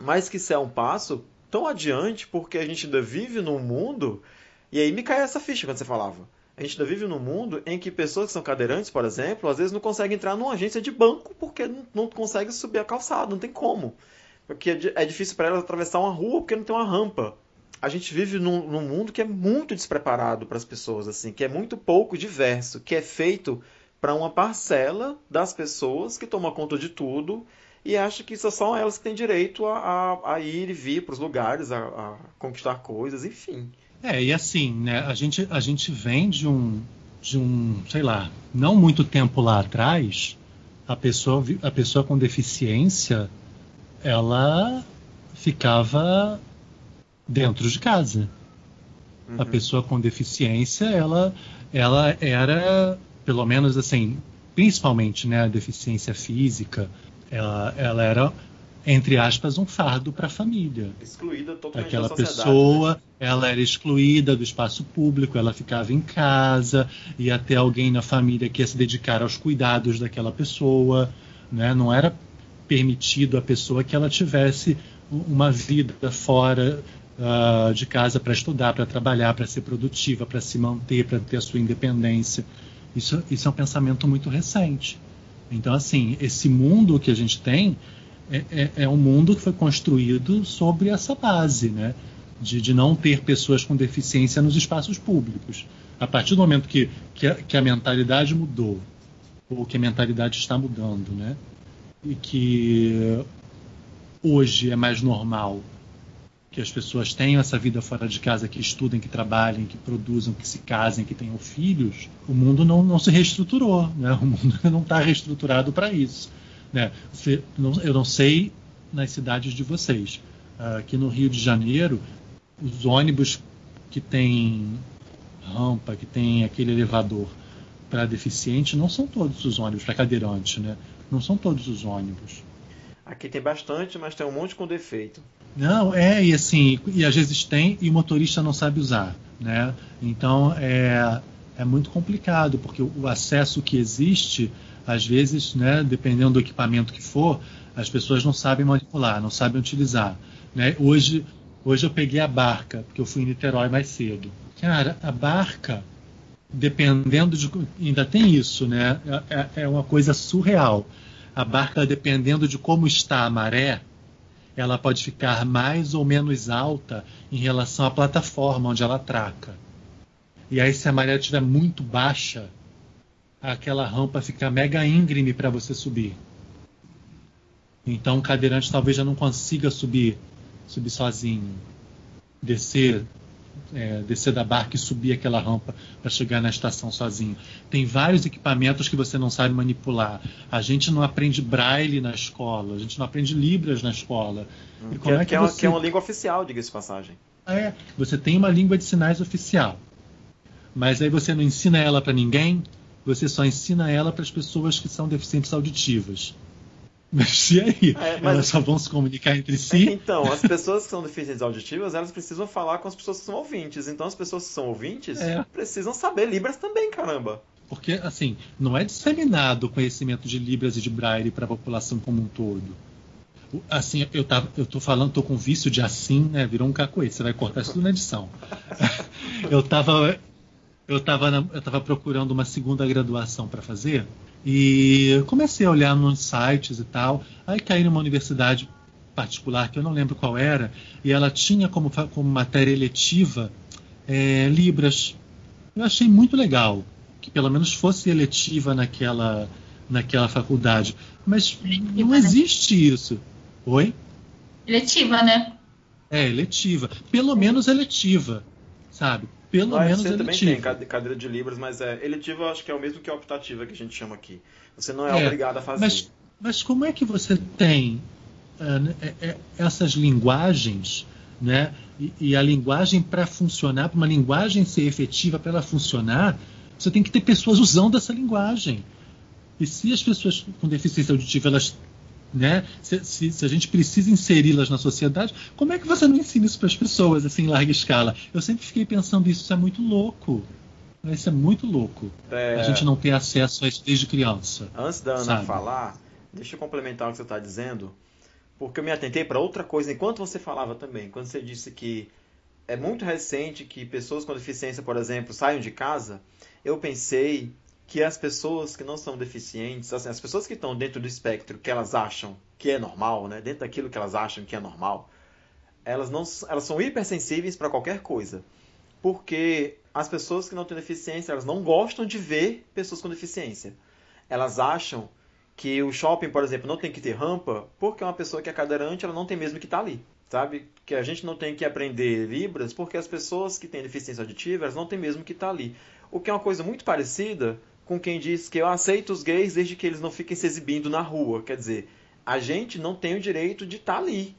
mas que isso é um passo tão adiante porque a gente ainda vive num mundo. E aí me cai essa ficha quando você falava. A gente ainda vive num mundo em que pessoas que são cadeirantes, por exemplo, às vezes não conseguem entrar numa agência de banco porque não, conseguem subir a calçada, não tem como. Porque é, é difícil para elas atravessar uma rua porque não tem uma rampa. A gente vive num, num mundo que é muito despreparado para as pessoas, assim, que é muito pouco diverso, que é feito para uma parcela das pessoas que toma conta de tudo e acha que só são elas que têm direito a, a, a ir e vir para os lugares, a, a, conquistar coisas, enfim. É, e assim, né, a gente, a gente vem de um, de um, sei lá, não muito tempo lá atrás, a pessoa, a pessoa com deficiência, ela ficava dentro de casa. Uhum. A pessoa com deficiência, ela, ela era pelo menos assim, principalmente né, a deficiência física, ela, ela era entre aspas um fardo para a família. Excluída totalmente Aquela da pessoa, né? ela era excluída do espaço público, ela ficava em casa e até alguém na família que ia se dedicar aos cuidados daquela pessoa, né? Não era permitido a pessoa que ela tivesse uma vida fora uh, de casa para estudar, para trabalhar, para ser produtiva, para se manter, para ter a sua independência. Isso, isso é um pensamento muito recente. Então, assim, esse mundo que a gente tem é, é, é um mundo que foi construído sobre essa base, né? De, de, não ter pessoas com deficiência nos espaços públicos. A partir do momento que, que, a, que a mentalidade mudou, ou que a mentalidade está mudando, né? E que hoje é mais normal que as pessoas tenham essa vida fora de casa, que estudem, que trabalhem, que produzam, que se casem, que tenham filhos, o mundo não, não se reestruturou, né? o mundo não está reestruturado para isso. Né? Eu não sei nas cidades de vocês. Aqui no Rio de Janeiro, os ônibus que têm rampa, que tem aquele elevador para deficiente, não são todos os ônibus para cadeirante, né? Não são todos os ônibus. Aqui tem bastante, mas tem um monte com defeito. Não, é, e assim, e às vezes tem e o motorista não sabe usar, né? Então é, é muito complicado, porque o acesso que existe, às vezes, né, dependendo do equipamento que for, as pessoas não sabem manipular, não sabem utilizar. Né? Hoje, hoje eu peguei a barca, porque eu fui em Niterói mais cedo. Cara, a barca, dependendo de. Ainda tem isso, né? É, é uma coisa surreal. A barca, dependendo de como está a maré, ela pode ficar mais ou menos alta em relação à plataforma onde ela atraca. E aí, se a maré estiver muito baixa, aquela rampa fica mega íngreme para você subir. Então, o cadeirante talvez já não consiga subir, subir sozinho, descer é, descer da barca e subir aquela rampa para chegar na estação sozinho. Tem vários equipamentos que você não sabe manipular. A gente não aprende braille na escola, a gente não aprende libras na escola. Hum, que, é, que, que, é uma, que, é, uma, língua oficial, diga-se passagem. É, você tem uma língua de sinais oficial, mas aí você não ensina ela para ninguém, você só ensina ela para as pessoas que são deficientes auditivas. Mas e aí? É, mas... Elas só vão se comunicar entre si? Então, as pessoas que são deficientes auditivas, elas precisam falar com as pessoas que são ouvintes. Então, as pessoas que são ouvintes é. precisam saber Libras também, caramba. Porque, assim, não é disseminado o conhecimento de Libras e de Braille para a população como um todo. Assim, eu, tava, eu tô falando, tô com vício de assim, né? Virou um cacoete. Você vai cortar isso tudo na edição. eu tava eu estava eu tava procurando uma segunda graduação para fazer e comecei a olhar nos sites e tal. Aí caí numa universidade particular que eu não lembro qual era e ela tinha como, como matéria eletiva é, Libras. Eu achei muito legal que pelo menos fosse eletiva naquela, naquela faculdade. Mas eletiva, não né? existe né? isso. Oi? Eletiva, né? É, eletiva. Pelo menos eletiva, sabe? Pelo Lá menos você eletiva. também tem cadeira de Libras, mas é, eletiva eu acho que é o mesmo que a optativa que a gente chama aqui. Você não é, é obrigado a fazer. Mas, mas como é que você tem uh, essas linguagens, né? E, e a linguagem para funcionar, para uma linguagem ser efetiva, para ela funcionar, você tem que ter pessoas usando essa linguagem. E se as pessoas com deficiência auditiva elas né? Se, se, se, a gente precisa inseri-las na sociedade, como é que você não ensina isso para as pessoas assim, em larga escala? Eu sempre fiquei pensando isso, isso é muito louco. Isso é muito louco. É... A gente não ter acesso a isso desde criança. Antes da Ana sabe? falar, deixa eu complementar o que você está dizendo, porque eu me atentei para outra coisa enquanto você falava também. Quando você disse que é muito recente que pessoas com deficiência, por exemplo, saiam de casa, eu pensei que as pessoas que não são deficientes, assim, as pessoas que estão dentro do espectro que elas acham que é normal, né, dentro daquilo que elas acham que é normal, elas não elas são hipersensíveis para qualquer coisa. Porque as pessoas que não têm deficiência, elas não gostam de ver pessoas com deficiência. Elas acham que o shopping, por exemplo, não tem que ter rampa, porque uma pessoa que é cadeirante, ela não tem mesmo que estar tá ali. Sabe? Que a gente não tem que aprender Libras, porque as pessoas que têm deficiência auditiva, elas não têm mesmo que estar tá ali. O que é uma coisa muito parecida com quem diz que eu aceito os gays desde que eles não fiquem se exibindo na rua. Quer dizer, a gente não tem o direito de estar tá ali,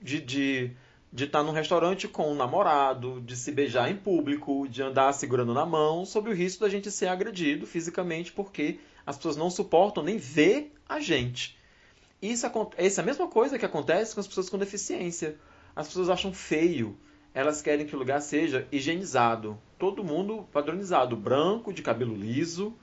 de, de, de estar tá num restaurante com um namorado, de se beijar em público, de andar segurando na mão, sob o risco da gente ser agredido fisicamente, porque as pessoas não suportam nem ver a gente. Isso, isso é a mesma coisa que acontece com as pessoas com deficiência. As pessoas acham feio, elas querem que o lugar seja higienizado. Todo mundo padronizado, branco, de cabelo liso,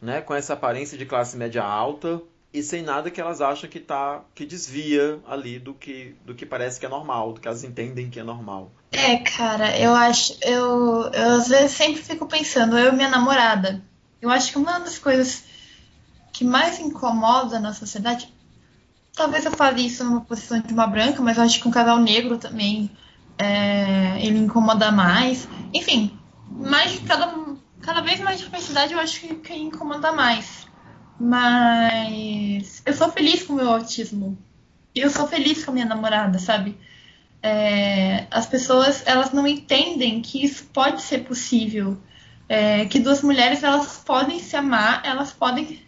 né, com essa aparência de classe média alta e sem nada que elas acham que tá que desvia ali do que do que parece que é normal, do que elas entendem que é normal. É, cara, eu acho, eu, eu às vezes sempre fico pensando, eu e minha namorada, eu acho que uma das coisas que mais incomoda na sociedade, talvez eu fale isso numa posição de uma branca, mas eu acho que um casal negro também é, ele incomoda mais. Enfim, mais cada cada vez mais diversidade eu acho que, que incomoda mais. Mas eu sou feliz com o meu autismo. Eu sou feliz com a minha namorada, sabe? É, as pessoas elas não entendem que isso pode ser possível. É, que duas mulheres elas podem se amar, elas podem.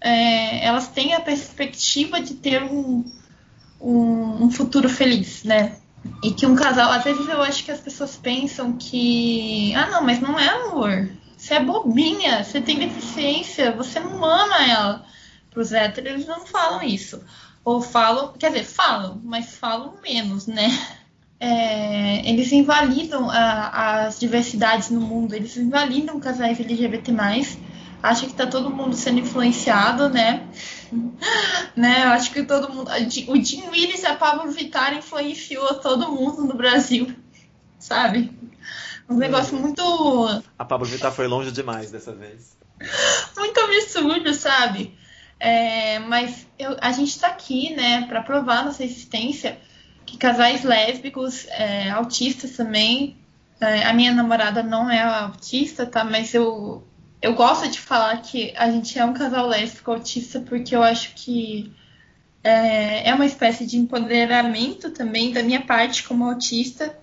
É, elas têm a perspectiva de ter um, um, um futuro feliz, né? E que um casal, às vezes eu acho que as pessoas pensam que, ah, não, mas não é amor. Você é bobinha, você tem deficiência, você não ama ela. Para os héteros, eles não falam isso. Ou falam, quer dizer, falam, mas falam menos, né? É, eles invalidam a, as diversidades no mundo, eles invalidam casais LGBT+, acham que está todo mundo sendo influenciado, né? né? Eu acho que todo mundo. O Jim Willis e a Pablo Vittar influenciou todo mundo no Brasil, sabe? Um negócio muito. A Pablo Vittar foi longe demais dessa vez. muito absurdo, sabe? É, mas eu, a gente está aqui, né, para provar nossa existência que casais lésbicos, é, autistas também. É, a minha namorada não é autista, tá? Mas eu eu gosto de falar que a gente é um casal lésbico autista porque eu acho que é, é uma espécie de empoderamento também da minha parte como autista.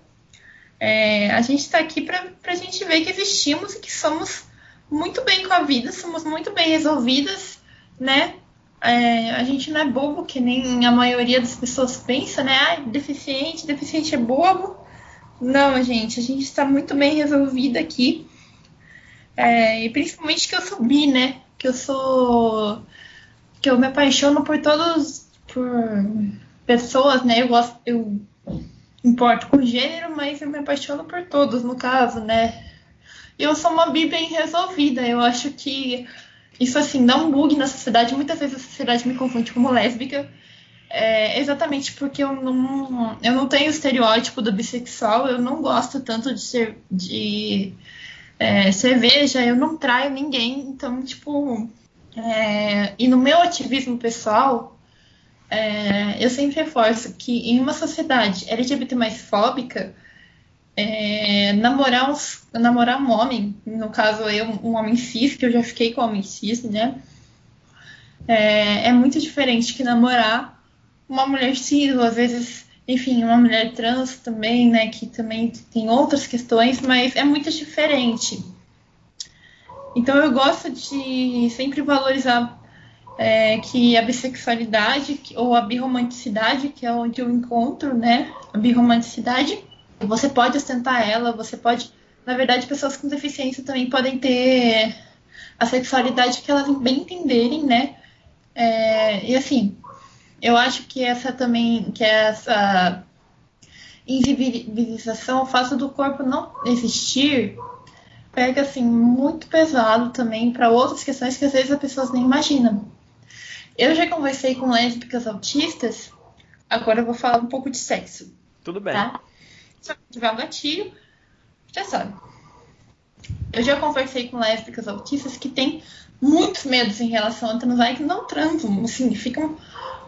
É, a gente está aqui para a gente ver que existimos e que somos muito bem com a vida, somos muito bem resolvidas, né? É, a gente não é bobo, que nem a maioria das pessoas pensa, né? Ah, deficiente, deficiente é bobo. Não, gente, a gente está muito bem resolvida aqui. É, e principalmente que eu sou bi, né? Que eu sou. Que eu me apaixono por todos. por pessoas, né? Eu gosto. Eu importo com gênero, mas eu me apaixono por todos, no caso, né? Eu sou uma bi bem resolvida. Eu acho que isso, assim, dá um bug na sociedade. Muitas vezes a sociedade me confunde como lésbica. É, exatamente porque eu não, eu não tenho o estereótipo do bissexual. Eu não gosto tanto de ser. de é, cerveja, eu não traio ninguém, então, tipo. é, e no meu ativismo pessoal, é, eu sempre reforço que em uma sociedade LGBT mais fóbica, é, namorar, uns- namorar um homem, no caso eu, um homem cis, que eu já fiquei com homem cis, né? É, é muito diferente que namorar uma mulher cis, ou às vezes, enfim, uma mulher trans também, né? Que também tem outras questões, mas é muito diferente. Então eu gosto de sempre valorizar é, que a bissexualidade ou a birromanticidade, que é onde eu encontro, né? A birromanticidade, você pode ostentar ela, você pode. Na verdade, pessoas com deficiência também podem ter a sexualidade que elas bem entenderem, né? É, e assim, eu acho que essa também, que essa invisibilização, o fato do corpo não existir, pega assim muito pesado também para outras questões que às vezes as pessoas nem imaginam. Eu já conversei com lésbicas autistas, agora eu vou falar um pouco de sexo, Tudo bem. tá? Se tiver um gatilho, já sabe. Eu já conversei com lésbicas autistas que têm muitos medos em relação a transar e que não transam, assim, ficam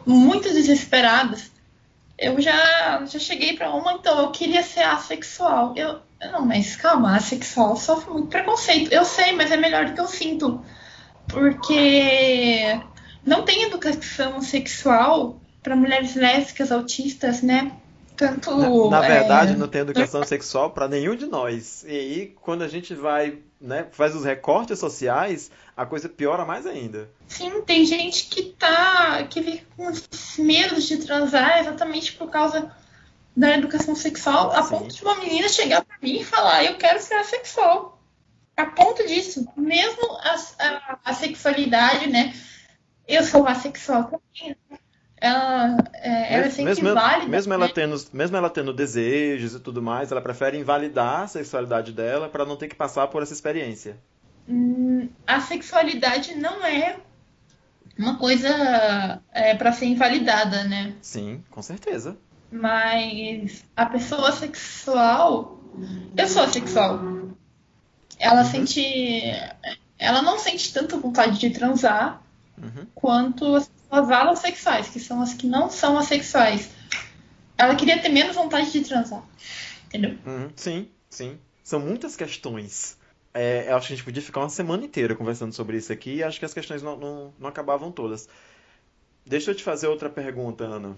muito desesperadas. Eu já, já cheguei pra uma, então eu queria ser assexual. Eu, não, mas calma, assexual sofre muito preconceito. Eu sei, mas é melhor do que eu sinto. Porque não tem educação sexual para mulheres lésbicas, autistas, né? Tanto. Na, na verdade, é, não tem educação sexual para nenhum de nós. E aí, quando a gente vai, né, faz os recortes sociais, a coisa piora mais ainda. Sim, tem gente que tá. que fica com medos de transar exatamente por causa da educação sexual, a Sim. ponto de uma menina chegar pra mim e falar, eu quero ser assexual. A ponto disso. Mesmo a, a, a sexualidade, né? Eu sou assexual também. Ela, é, ela é Mesmo, mesmo, né? ela tendo, mesmo ela tendo desejos e tudo mais, ela prefere invalidar a sexualidade dela para não ter que passar por essa experiência. Hum, a sexualidade não é uma coisa é, para ser invalidada, né? Sim, com certeza. Mas a pessoa sexual. Eu sou assexual. Ela Uhum. sente. Ela não sente tanta vontade de transar Uhum. quanto as pessoas alossexuais, que são as que não são assexuais. Ela queria ter menos vontade de transar. Entendeu? Uhum, Sim, sim. São muitas questões. É, eu acho que a gente podia ficar uma semana inteira conversando sobre isso aqui e acho que as questões não, não, não acabavam todas. Deixa eu te fazer outra pergunta, Ana.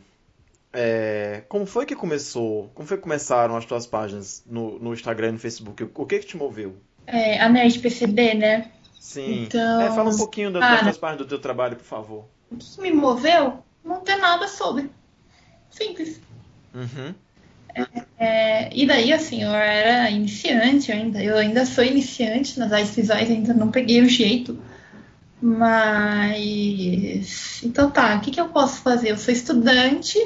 É, como foi que começou? Como foi que começaram as tuas páginas no, no Instagram e no Facebook? O, que que te moveu? É, a Nerd PCB, né? Sim. Então, É, fala um pouquinho da- cara. das tuas páginas do teu trabalho, por favor. O que me moveu? Não ter nada sobre. Simples. Uhum. É, e daí, assim, eu era iniciante ainda, eu ainda sou iniciante nas artes visuais, ainda não peguei o jeito. Mas. Então tá, o que, que eu posso fazer? Eu sou estudante,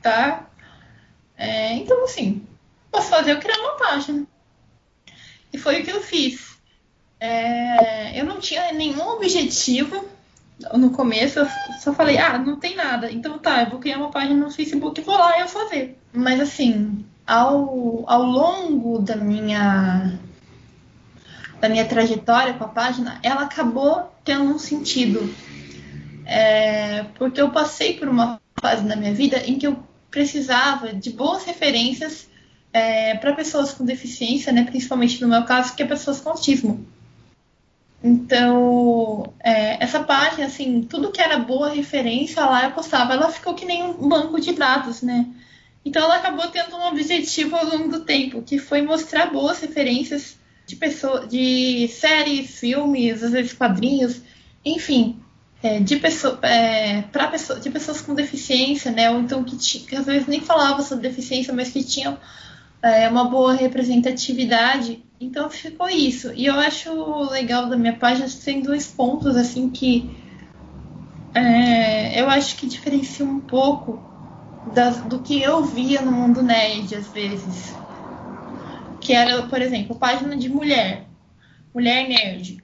tá? É, então, assim, posso fazer eu criar uma página. E foi o que eu fiz. É, eu não tinha nenhum objetivo no começo, eu só falei, ah, não tem nada. Então tá, eu vou criar uma página no Facebook e vou lá e eu fazer. Mas assim, ao, ao longo da minha da minha trajetória com a página, ela acabou tendo um sentido. É, porque eu passei por uma fase na minha vida em que eu precisava de boas referências para pessoas com deficiência, né, principalmente no meu caso, que é pessoas com autismo. Então, é, essa página, assim, tudo que era boa referência lá eu postava. Ela ficou que nem um banco de dados, né? Então ela acabou tendo um objetivo ao longo do tempo, que foi mostrar boas referências de pessoas, de séries, filmes, às vezes quadrinhos, enfim, é, de pessoa, é, pessoa, de pessoas com deficiência, né? Ou então que, que às vezes nem falava sobre deficiência, mas que tinham é, uma boa representatividade. Então ficou isso. E eu acho legal da minha página tem dois pontos assim que é, eu acho que diferencia um pouco das- do que eu via no mundo nerd às vezes. Que era, por exemplo, página de mulher. Mulher nerd.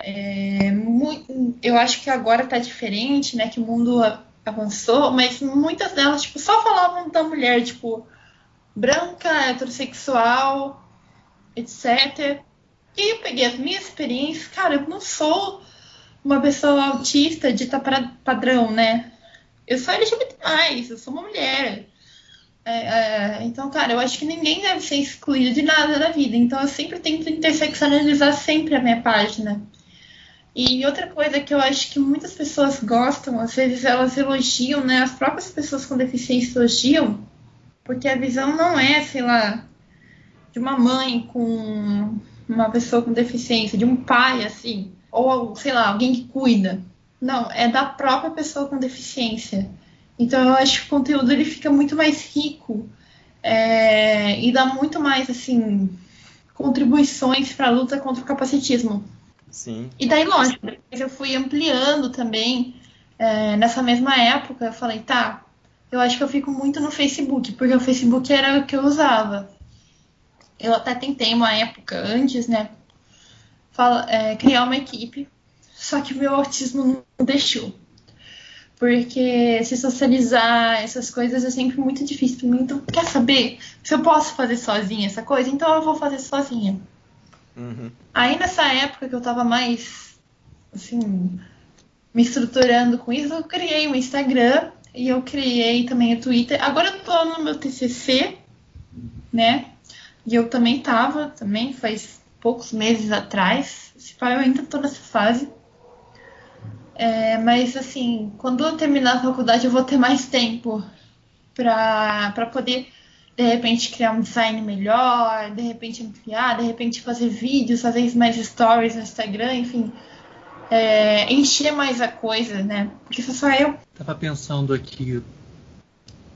É, mu- eu acho que agora tá diferente, né? Que o mundo avançou, mas muitas delas, tipo, só falavam da mulher, tipo, branca, heterossexual, etc. E eu peguei as minhas experiências, cara, eu não sou uma pessoa autista dita pra- padrão, né? Eu sou LGBT+, eu sou uma mulher. É, é, então, cara, eu acho que ninguém deve ser excluído de nada da vida. Então, eu sempre tento interseccionalizar sempre a minha página. E outra coisa que eu acho que muitas pessoas gostam, às vezes elas elogiam, né? As próprias pessoas com deficiência elogiam, porque a visão não é, sei lá, de uma mãe com uma pessoa com deficiência, de um pai, assim, ou, sei lá, alguém que cuida. Não, é da própria pessoa com deficiência. Então eu acho que o conteúdo ele fica muito mais rico é, e dá muito mais, assim, contribuições para a luta contra o capacitismo. Sim. E daí, lógico, depois eu fui ampliando também. é, nessa mesma época, eu falei, tá, eu acho que eu fico muito no Facebook, porque o Facebook era o que eu usava. Eu até tentei uma época antes, né, fala- é, criar uma equipe, só que o meu autismo não deixou. Porque se socializar, essas coisas é sempre muito difícil pra mim. Então, quer saber? Se eu posso fazer sozinha essa coisa, então eu vou fazer sozinha. Uhum. Aí nessa época que eu tava mais assim me estruturando com isso, eu criei o Instagram e eu criei também o Twitter. Agora eu tô no meu TCC, né? E eu também tava, também faz poucos meses atrás. Se pá, eu ainda tô nessa fase. É, mas assim, quando eu terminar a faculdade eu vou ter mais tempo pra poder de repente criar um design melhor, de repente ampliar, de repente fazer vídeos, fazer mais stories no Instagram, enfim. É, encher mais a coisa, né? Porque sou só eu. Estava pensando aqui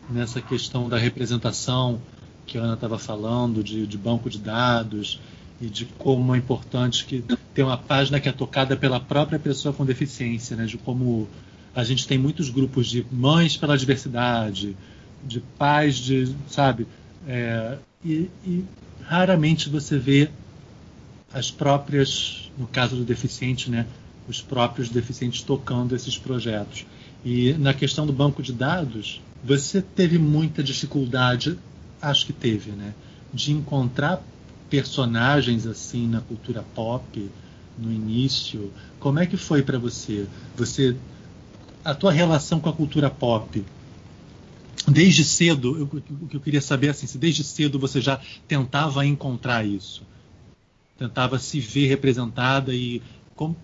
nessa questão da representação que a Ana estava falando, de, de banco de dados e de como é importante que ter uma página que é tocada pela própria pessoa com deficiência, né? De como a gente tem muitos grupos de mães pela diversidade, de pais de, sabe, é, e, e raramente você vê as próprias, no caso do deficiente, né, os próprios deficientes tocando esses projetos. E na questão do banco de dados, você teve muita dificuldade, acho que teve, né, de encontrar personagens assim na cultura pop no início. Como é que foi para você? Você a tua relação com a cultura pop desde cedo, o que eu queria saber assim, se desde cedo você já tentava encontrar isso, tentava se ver representada e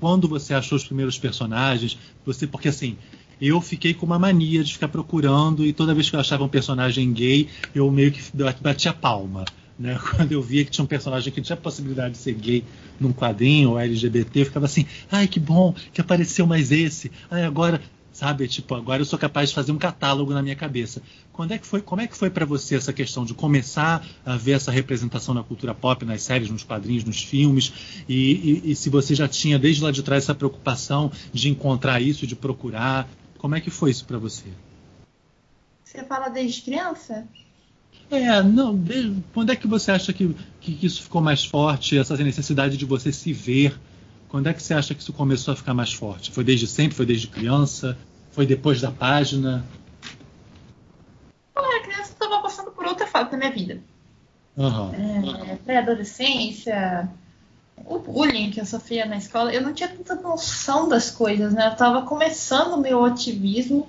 quando você achou os primeiros personagens, você porque assim eu fiquei com uma mania de ficar procurando e toda vez que eu achava um personagem gay eu meio que batia palma. Né? Quando eu via que tinha um personagem que tinha possibilidade de ser gay num quadrinho ou LGBT, eu ficava assim, ai que bom que apareceu mais esse, ai agora sabe? Tipo, agora eu sou capaz de fazer um catálogo na minha cabeça. Quando é que foi, como é que foi para você essa questão de começar a ver essa representação na cultura pop, nas séries, nos quadrinhos, nos filmes? E, e- e se você já tinha desde lá de trás essa preocupação de encontrar isso, de procurar? Como é que foi isso para você? Você fala desde criança? É, não. de- quando é que você acha que, que que isso ficou mais forte, essa necessidade de você se ver? Quando é que você acha que isso começou a ficar mais forte? Foi desde sempre? Foi desde criança? Foi depois da página? Quando eu era criança, eu tava passando por outra fase da minha vida. Aham. É, pré-adolescência, o bullying que eu sofria na escola, eu não tinha tanta noção das coisas, né? Eu tava começando o meu ativismo.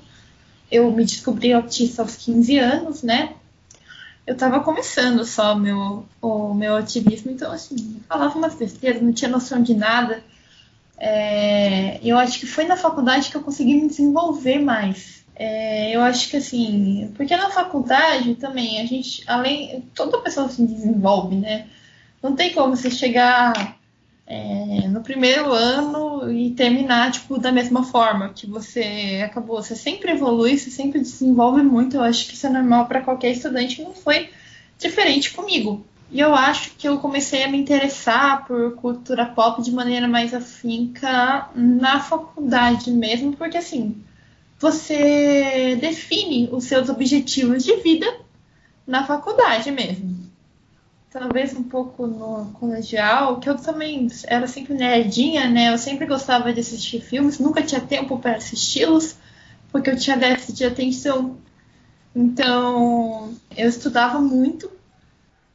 Eu me descobri autista aos 15 anos, né? Eu tava começando só o meu, o meu ativismo, então assim, falava umas besteiras, não tinha noção de nada. É, eu acho que foi na faculdade que eu consegui me desenvolver mais. É, eu acho que assim, porque na faculdade também a gente, além, toda pessoa se desenvolve, né? Não tem como você chegar é, no primeiro ano e terminar tipo da mesma forma que você acabou. Você sempre evolui, você sempre desenvolve muito. Eu acho que isso é normal para qualquer estudante. Não foi diferente comigo. E eu acho que eu comecei a me interessar por cultura pop de maneira mais afinca na faculdade mesmo, porque assim, você define os seus objetivos de vida na faculdade mesmo. Talvez um pouco no colegial, que eu também era sempre nerdinha, né? Eu sempre gostava de assistir filmes, nunca tinha tempo para assisti-los, porque eu tinha déficit de atenção. Então, eu estudava muito.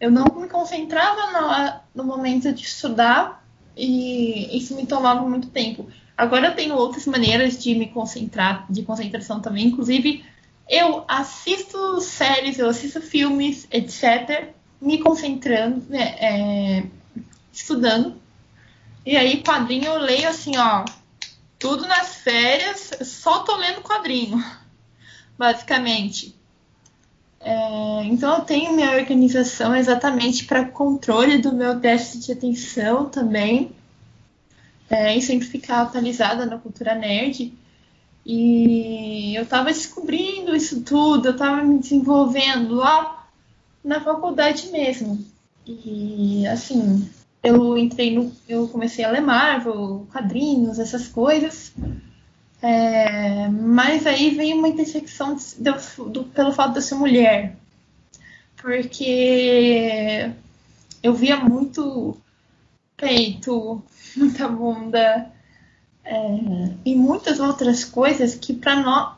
Eu não me concentrava no, no momento de estudar, E isso me tomava muito tempo. Agora eu tenho outras maneiras de me concentrar, de concentração também. Inclusive, eu assisto séries, eu assisto filmes, etc., me concentrando, né, é, estudando. E aí, quadrinho eu leio assim, ó, tudo nas férias, só tô lendo quadrinho, basicamente. É, então eu tenho minha organização exatamente para controle do meu déficit de atenção também. É, e sempre ficar atualizada na cultura nerd. E eu estava descobrindo isso tudo, eu estava me desenvolvendo lá na faculdade mesmo. E assim, eu entrei no. Eu comecei a ler Marvel, quadrinhos, essas coisas. É, mas aí vem uma intersecção do, do, pelo fato de eu ser mulher. Porque eu via muito peito, muita bunda é, e muitas outras coisas que para nós,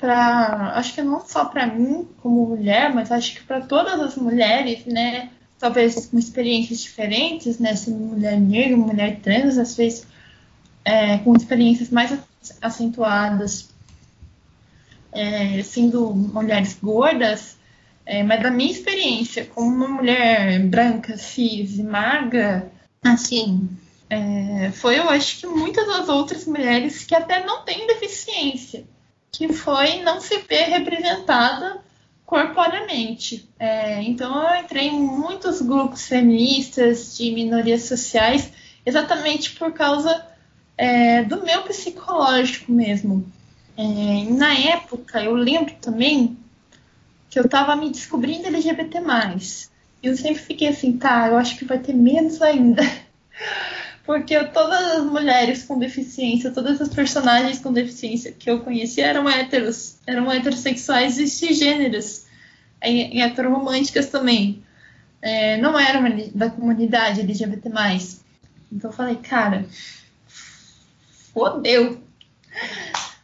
para acho que não só para mim como mulher, mas acho que para todas as mulheres, né? Talvez com experiências diferentes, né? Sendo mulher negra, mulher trans, às vezes é, com experiências mais acentuadas, é, sendo mulheres gordas, é, mas da minha experiência como uma mulher branca, cis e magra, assim, é, foi eu acho que muitas das outras mulheres que até não têm deficiência, que foi não se ver representada corporeamente. É, então eu entrei em muitos grupos feministas de minorias sociais exatamente por causa é, do meu psicológico mesmo. É, na época, eu lembro também que eu estava me descobrindo LGBT+. E eu sempre fiquei assim, tá, eu acho que vai ter menos ainda. Porque todas as mulheres com deficiência, todas as personagens com deficiência que eu conheci eram héteros, eram heterossexuais e cisgêneros, e, e heteroromânticas também. É, não eram da comunidade LGBT+. Então eu falei, cara, fodeu.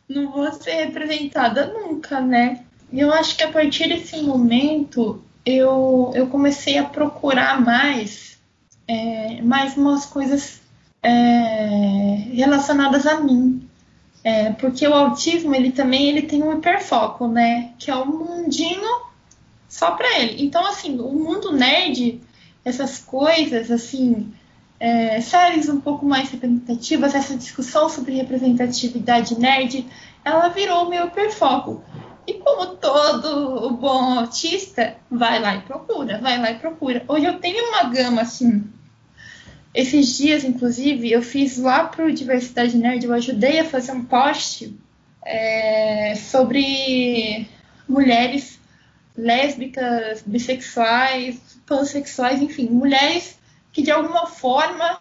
Não vou ser representada nunca, né? E eu acho que a partir desse momento eu, eu comecei a procurar mais, é, mais umas coisas é, relacionadas a mim. É, porque o autismo ele também ele tem um hiperfoco, né? Que é um mundinho só para ele. Então, assim, o mundo nerd, essas coisas, assim, é, séries um pouco mais representativas, essa discussão sobre representatividade nerd, ela virou meu hiperfoco. E como todo o bom autista, vai lá e procura, vai lá e procura. Hoje eu tenho uma gama assim. Esses dias, inclusive, eu fiz lá pro Diversidade Nerd, eu ajudei a fazer um post é, sobre mulheres lésbicas, bissexuais, pansexuais, enfim, mulheres que de alguma forma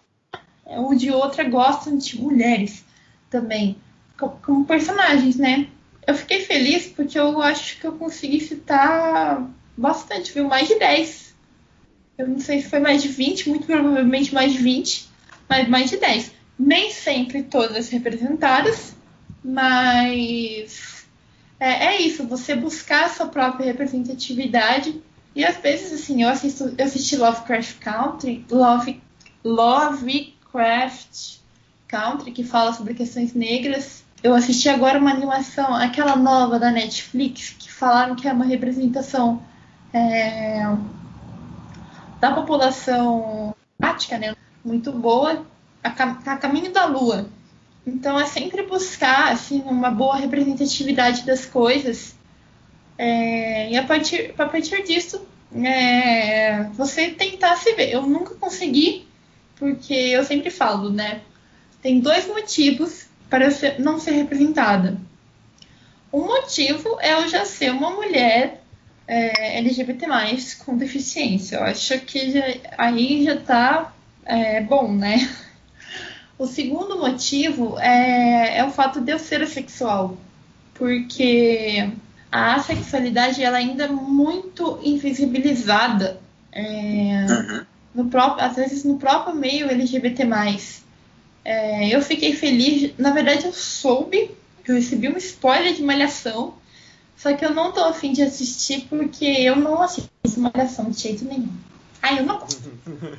é, ou de outra gostam de mulheres também, como personagens, né? Eu fiquei feliz porque eu acho que eu consegui citar bastante, viu? Mais de 10. Eu não sei se foi mais de 20, muito provavelmente mais de 20, mas mais de 10. Nem sempre todas representadas, mas é, é isso, você buscar a sua própria representatividade e às vezes, assim, eu assisto, eu assisti Lovecraft Country, Love, Lovecraft Country, que fala sobre questões negras. Eu assisti agora uma animação, aquela nova da Netflix, que falaram que é uma representação é, da população ática, né? Muito boa, a, a caminho da lua. Então é sempre buscar assim uma boa representatividade das coisas é, e a partir, a partir disso, é, você tentar se ver. Eu nunca consegui, porque eu sempre falo, né? Tem dois motivos para ser, não ser representada. Um motivo é eu já ser uma mulher é, LGBT, com deficiência. Eu acho que já, aí já tá é, bom, né? O segundo motivo é, é o fato de eu ser assexual. Porque a sexualidade ela ainda é muito invisibilizada. É, uhum. no próprio, às vezes no próprio meio LGBT. É, eu fiquei feliz, na verdade eu soube, eu recebi um spoiler de malhação, só que eu não tô afim de assistir porque eu não assisto malhação de jeito nenhum. Ai, eu não.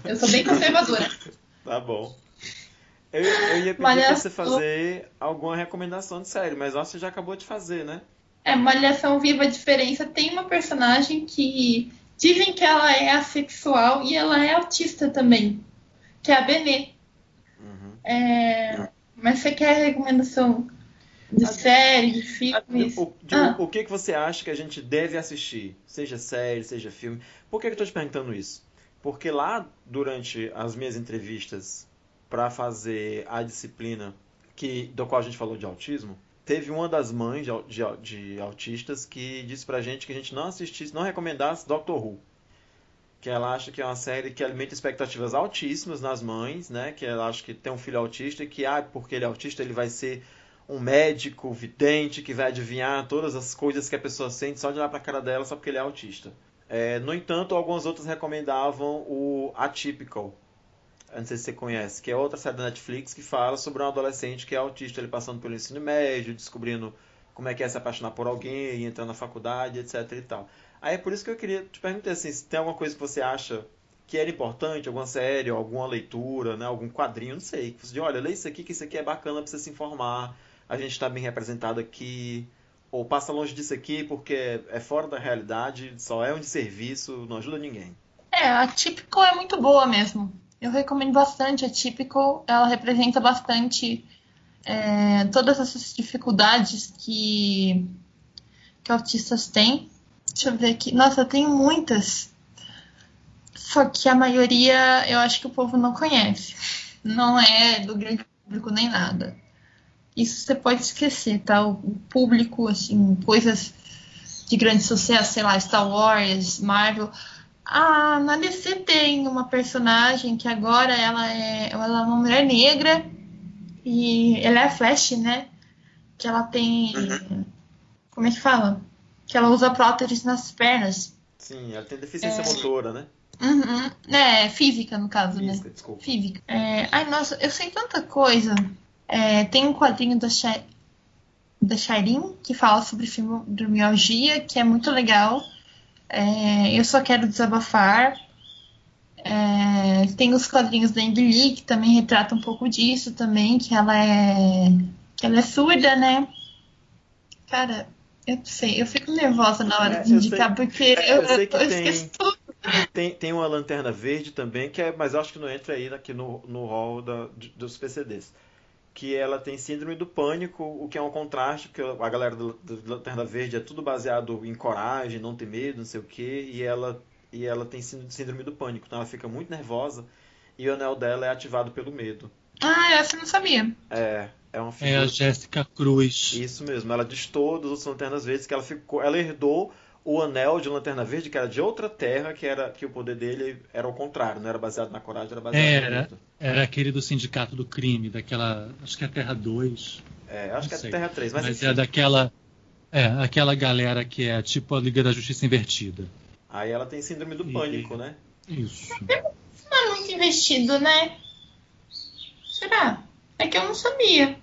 Eu sou bem conservadora. Tá bom. Eu, eu ia pedir pra Malhação. você fazer alguma recomendação de série, mas você já acabou de fazer, né? É, Malhação Viva a Diferença tem uma personagem que dizem que ela é assexual e ela é autista também, que é a Benê. Uhum. É, mas você quer recomendação de série, de filmes? O, de- Ah. o que, que você acha que a gente deve assistir? Seja série, seja filme. Por que, que eu tô te perguntando isso? Porque lá, durante as minhas entrevistas para fazer a disciplina que, do qual a gente falou de autismo, teve uma das mães de, de, de autistas que disse pra gente que a gente não assistisse, não recomendasse Doctor Who. Que ela acha que é uma série que alimenta expectativas altíssimas nas mães, né? Que ela acha que tem um filho autista e que, ah, porque ele é autista, ele vai ser um médico vidente que vai adivinhar todas as coisas que a pessoa sente só de olhar pra cara dela só porque ele é autista. É, no entanto, algumas outras recomendavam o Atypical. Não sei se você conhece, que é outra série da Netflix que fala sobre um adolescente que é autista, ele passando pelo ensino médio, descobrindo como é que é se apaixonar por alguém, entrar na faculdade, etc e tal. Aí é por isso que eu queria te perguntar assim, se tem alguma coisa que você acha que era importante, alguma série, alguma leitura, né, algum quadrinho, não sei. Que você diz, olha, lê isso aqui, que isso aqui é bacana pra você se informar, a gente está bem representado aqui, ou passa longe disso aqui porque é fora da realidade, só é um serviço, não ajuda ninguém. É, a Typical é muito boa mesmo. Eu recomendo bastante a Typical. Ela representa bastante é, todas essas dificuldades que, que autistas têm. Deixa eu ver aqui. Nossa, eu tenho muitas. Só que a maioria eu acho que o povo não conhece. Não é do grande público nem nada. Isso você pode esquecer, tá? O o público, assim, coisas de grande sucesso, sei lá, Star Wars, Marvel. Ah, na DC tem uma personagem que agora ela é, ela é uma mulher negra e ela é a Flash, né? Que ela tem. Como é que fala? Que ela usa próteses nas pernas. Sim, ela tem deficiência É. motora, né? Uhum. É, física no caso, né? Física, desculpa. Física. É, ai, nossa, eu sei tanta coisa. É, tem um quadrinho da, Sha da que fala sobre fibromialgia, que é muito legal. É, eu só quero desabafar. É, tem os quadrinhos da Lee, que também retratam um pouco disso também, que ela é. que ela é surda, né? Cara, eu não sei, eu fico nervosa na hora É, de eu indicar, sei- porque é, eu, eu sei que eu tem- esqueço tudo. Tem, tem uma lanterna verde também, que é, mas eu acho que não entra aí aqui no, no hall da- dos PCDs. Que ela tem síndrome do pânico, o que é um contraste, porque a galera do, do Lanterna Verde é tudo baseado em coragem, não ter medo, não sei o quê, e ela, e ela tem síndrome do pânico, então ela fica muito nervosa e o anel dela é ativado pelo medo. Ah, essa eu não sabia. É, é uma É figura. a Jéssica Cruz. Isso mesmo, ela distou dos outros Lanternas Verdes que ela ficou, ela herdou o anel de Lanterna Verde que era de outra terra, que era que o poder dele era o contrário, não era baseado na coragem, era baseado no Era. Era aquele do Sindicato do Crime, daquela. Acho que é a Terra 2. É, acho Não que é sei. Terra 3, mas, Mas, enfim. é daquela. É, aquela galera que é tipo a Liga da Justiça Invertida. Aí ela tem síndrome do E- pânico, né? Isso. Não é muito investido, né? Será? É que eu não sabia.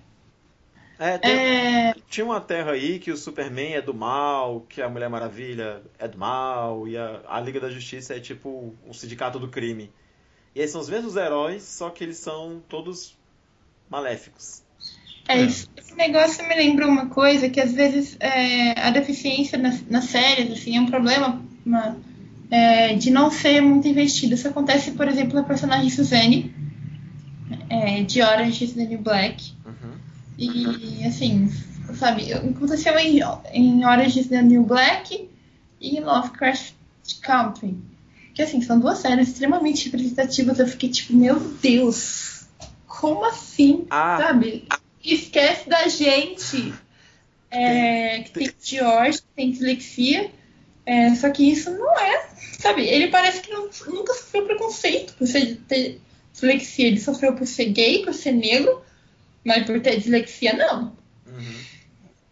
É, tem- É, tinha uma terra aí que o Superman é do mal, que a Mulher Maravilha é do mal, e a, a Liga da Justiça é tipo um sindicato do crime. E eles são os mesmos heróis, só que eles são todos maléficos. é, esse esse negócio me lembrou uma coisa que às vezes é, a deficiência nas, nas séries assim, é um problema uma- é, de não ser muito investido. Isso acontece, por exemplo, na personagem Suzanne, é, de Orange is the New Black. Uhum. E assim, sabe, aconteceu em, em Orange the New Black e Lovecraft Country. Que assim, são duas séries extremamente representativas. Eu fiquei tipo, meu Deus, como assim? Ah, Sabe? Esquece da gente. É, que tem George, que tem dislexia. É, só que isso não é. Sabe? Ele parece que não- nunca sofreu preconceito por ser, ter dislexia. Ele sofreu por ser gay, por ser negro, mas por ter dislexia, não. uhum.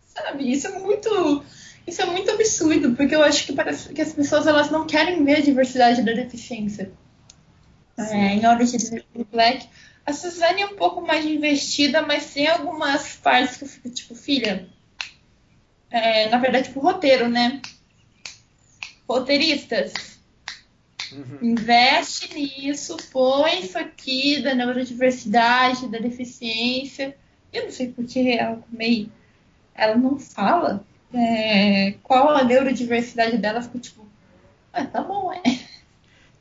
Sabe? Isso é muito. Isso é muito absurdo, porque eu acho que parece que as pessoas elas não querem ver a diversidade da deficiência. É, em Orange is the New Black, a Suzane é um pouco mais investida, mas tem algumas partes que eu fico tipo, filha. é, na verdade, pro roteiro, né? Roteiristas. Investe nisso, põe isso aqui da neurodiversidade, da deficiência. Eu não sei porque ela meio. Ela não fala é, qual a neurodiversidade dela. Ficou tipo, ah, tá bom, é.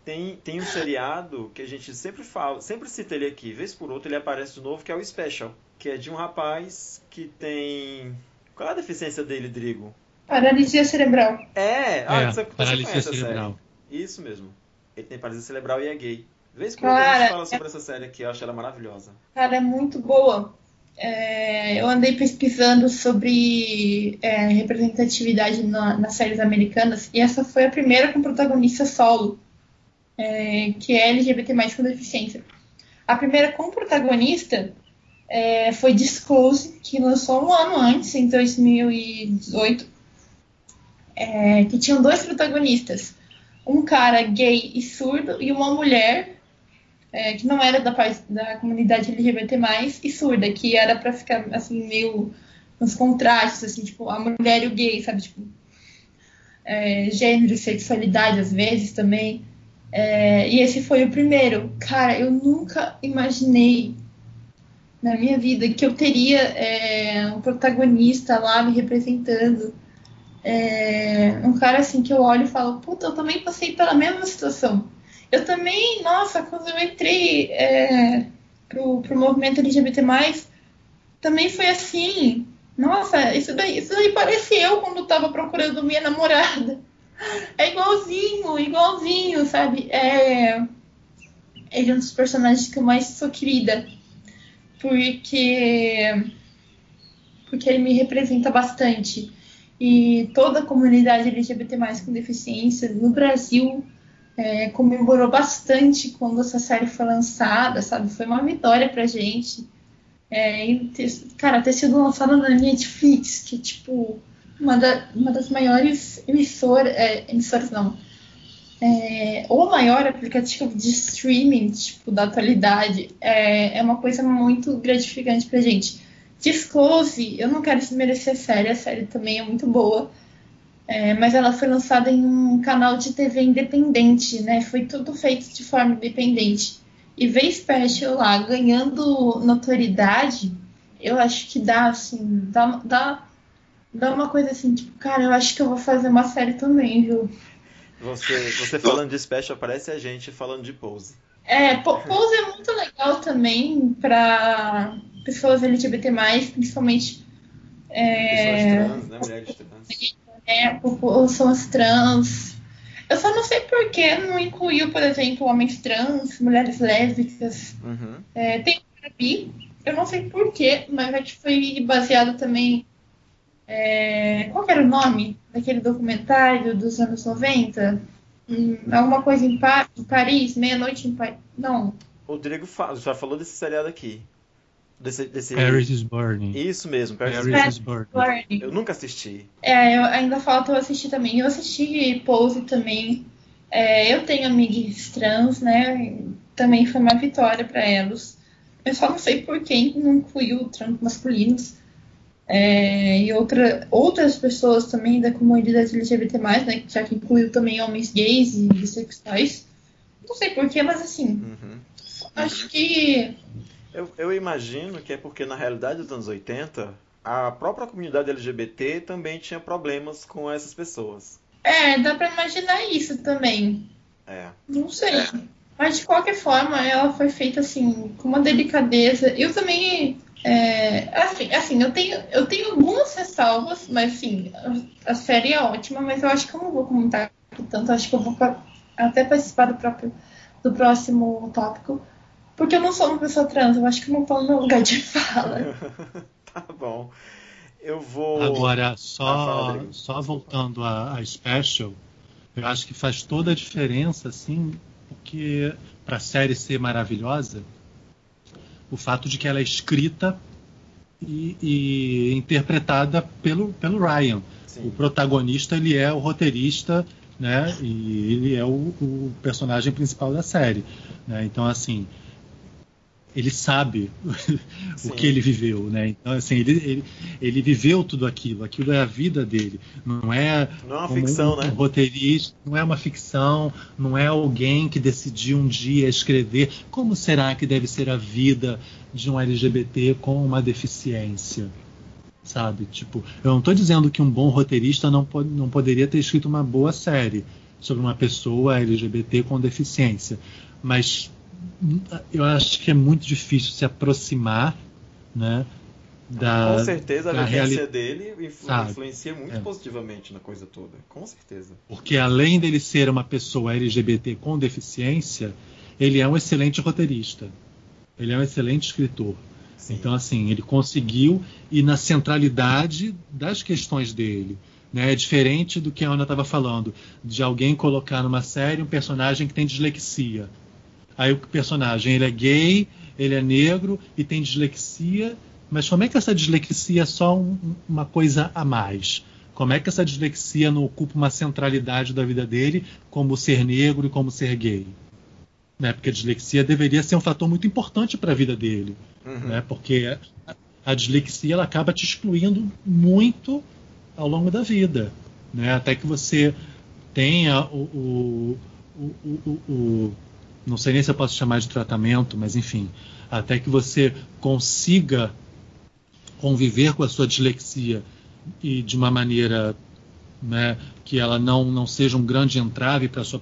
Tem, tem um seriado que a gente sempre fala, sempre cita ele aqui, vez por outra ele aparece de novo, que é o Special, que é de um rapaz que tem. Qual é a deficiência dele, Drigo? Paralisia cerebral. É, ah, É, você, você paralisia conhece a cerebral. série. Isso mesmo. Ele tem paralisia cerebral e é gay. Vez por Cara, outra a gente fala sobre essa série aqui, eu acho ela maravilhosa. Cara, é muito boa. É, eu andei pesquisando sobre é, representatividade na- nas séries americanas e essa foi a primeira com protagonista solo, é, que é LGBT com deficiência. A primeira com protagonista é, foi Disclose, que lançou um ano antes, em 2018, é, que tinham dois protagonistas. Um cara gay e surdo e uma mulher é, que não era da, da comunidade LGBT+, e surda, que era pra ficar, assim, meio nos contrastes, assim, tipo, a mulher e o gay, sabe, tipo, é, gênero e sexualidade, às vezes, também. É, e esse foi o primeiro. Cara, eu nunca imaginei na minha vida que eu teria é, um protagonista lá me representando. É, um cara, assim, que eu olho e falo, puta, eu também passei pela mesma situação. Eu também, nossa, quando eu entrei é, pro, pro movimento LGBT, também foi assim. Nossa, isso daí, isso daí parece eu quando tava procurando minha namorada. É igualzinho, igualzinho, sabe? É, ele é um dos personagens que eu mais sou querida. Porque, porque ele me representa bastante. E toda a comunidade LGBT com deficiência no Brasil é, comemorou bastante quando essa série foi lançada, sabe? Foi uma vitória pra gente. É, ter, cara, ter sido lançada na Netflix, que tipo, uma, da, uma das maiores emissoras, é, emissoras não, é, o maior aplicativo de streaming, tipo, da atualidade, é, é uma coisa muito gratificante pra gente. Disclose, eu não quero desmerecer a série, a série também é muito boa, é, mas ela foi lançada em um canal de TV independente, né? Foi tudo feito de forma independente. E ver Special lá ganhando notoriedade, eu acho que dá, assim, dá, dá, dá uma coisa assim, tipo, cara, eu acho que eu vou fazer uma série também, viu? Você, você falando de Special, parece a gente falando de Pose. É, Po- Pose é muito legal também para pessoas LGBT+, principalmente é, Pessoas trans, né? Mulheres trans. é, populações trans. Eu só não sei por que não incluiu, por exemplo, homens trans, mulheres lésbicas. Uhum. É, tem bi, eu não sei por quê, mas acho que foi baseado também. É, qual que era o nome daquele documentário dos anos 90? Hum, alguma coisa em, Pa- em Paris, meia-noite em Paris. Não. Rodrigo já falou desse seriado aqui. Desse, desse... Paris is Burning. Isso mesmo, Paris is Paris is Burning. Learning. Eu nunca assisti. É, eu, ainda falta eu assistir também. Eu assisti Pose também. É, eu tenho amigas trans, né? Também foi uma vitória para elas. Eu só não sei por que não incluiu trans masculinos. É, e outra, outras pessoas também da comunidade LGBT, né? Já que incluiu também homens gays e bissexuais. Não sei porquê, mas assim, Uhum. acho que. Eu, eu imagino que é porque na realidade dos anos 80, a própria comunidade LGBT também tinha problemas com essas pessoas. É, dá pra imaginar isso também. É. Não sei. Mas de qualquer forma, ela foi feita assim, com uma delicadeza. Eu também. É, assim, assim, eu tenho, eu tenho algumas ressalvas, mas assim, a, a série é ótima, mas eu acho que eu não vou comentar tanto, acho que eu vou pa- até participar do próprio do próximo tópico. Porque eu não sou uma pessoa trans, eu acho que eu não tô no meu lugar de fala. tá bom. Eu vou. Agora, só, só voltando a, a Special, eu acho que faz toda a diferença, assim, porque para a série ser maravilhosa, o fato de que ela é escrita e, e interpretada pelo, pelo Ryan. O Sim. protagonista ele é o roteirista, né? E ele é o, o personagem principal da série. né? Então, assim, ele sabe o que ele viveu, né? Então, assim, ele, ele, ele viveu tudo aquilo, aquilo é a vida dele, não é Não é uma ficção, um, né? um roteirista, não é uma ficção, não é alguém que decidiu um dia escrever como será que deve ser a vida de um LGBT com uma deficiência, sabe? Tipo, eu não estou dizendo que um bom roteirista não, po não poderia ter escrito uma boa série sobre uma pessoa LGBT com deficiência, mas eu acho que é muito difícil se aproximar, né? Da, Com certeza a vivência reali- dele influ- Sabe? influencia muito É. positivamente na coisa toda. Com certeza. Porque além dele ser uma pessoa LGBT com deficiência, ele é um excelente roteirista. Ele é um excelente escritor. Sim. Então, assim, ele conseguiu ir na centralidade das questões dele. Né? É diferente do que a Ana estava falando, de alguém colocar numa série um personagem que tem dislexia. Aí o personagem ele é gay, ele é negro e tem dislexia, mas como é que essa dislexia é só um- uma coisa a mais? Como é que essa dislexia não ocupa uma centralidade da vida dele, como ser negro e como ser gay? Né? Porque a dislexia deveria ser um fator muito importante para a vida dele Uhum. né? Porque a, a dislexia ela acaba te excluindo muito ao longo da vida, né? Até que você tenha o, o, o, o- o- não sei nem se eu posso chamar de tratamento, mas enfim, até que você consiga conviver com a sua dislexia e de uma maneira né, que ela não, não seja um grande entrave para a sua,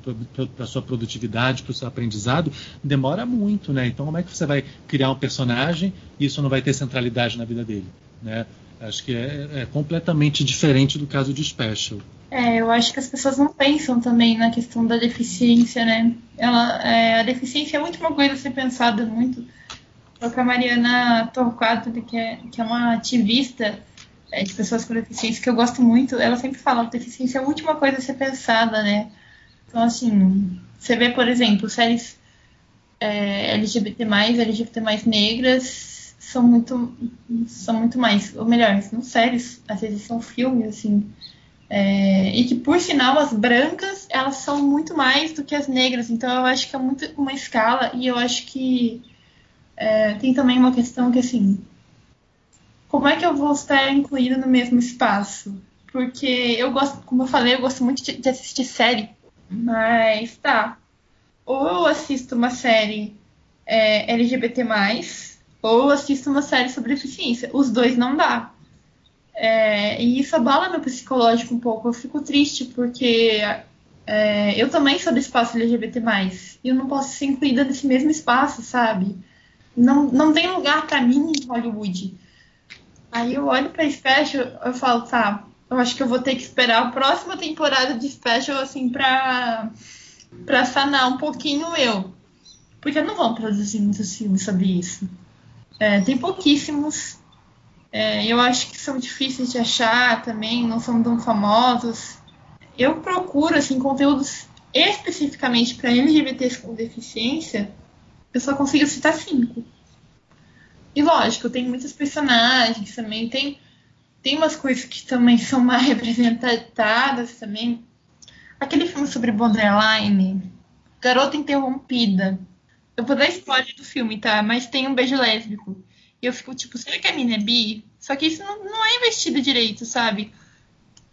sua produtividade, para o seu aprendizado, demora muito, né? Então, como é que você vai criar um personagem e isso não vai ter centralidade na vida dele, né? Acho que é, é completamente diferente do caso de Special. É, eu acho que as pessoas não pensam também na questão da deficiência, né? Ela, é, a deficiência é muito uma coisa a ser pensada muito. Foi com a Mariana Torquato, que é, que é uma ativista é, de pessoas com deficiência, que eu gosto muito, ela sempre fala que deficiência é a última coisa a ser pensada, né? Então, assim, você vê, por exemplo, séries é, LGBT+, LGBT+, negras, são muito, são muito mais, ou melhor, não séries, às vezes são filmes, assim, é, e que, por sinal, as brancas, elas são muito mais do que as negras. Então, eu acho que é muito uma escala. E eu acho que é, tem também uma questão que, assim, como é que eu vou estar incluída no mesmo espaço? Porque eu gosto, como eu falei, eu gosto muito de, de assistir série. Mas, tá. Ou eu assisto uma série é, LGBT+, ou eu assisto uma série sobre deficiência. Os dois não dá. É, e isso abala meu psicológico um pouco. Eu fico triste porque é, eu também sou do espaço LGBT+. E eu não posso ser incluída nesse mesmo espaço, sabe? Não, não tem lugar pra mim em Hollywood. Aí eu olho pra Special, eu falo, tá, eu acho que eu vou ter que esperar a próxima temporada de Special, assim, pra, pra sanar um pouquinho eu. Porque não vão produzir muitos filmes sobre isso. É, tem pouquíssimos. É, eu acho que são difíceis de achar também, não são tão famosos. Eu procuro assim conteúdos especificamente para LGBTs com deficiência. Eu só consigo citar cinco. E lógico, tem muitos personagens também, tem tem umas coisas que também são mais representadas também. Aquele filme sobre borderline, Garota Interrompida. Eu vou dar spoiler do filme, tá? Mas tem um beijo lésbico. E eu fico tipo, será que a mina é bi? Só que isso não, não é investido direito, sabe?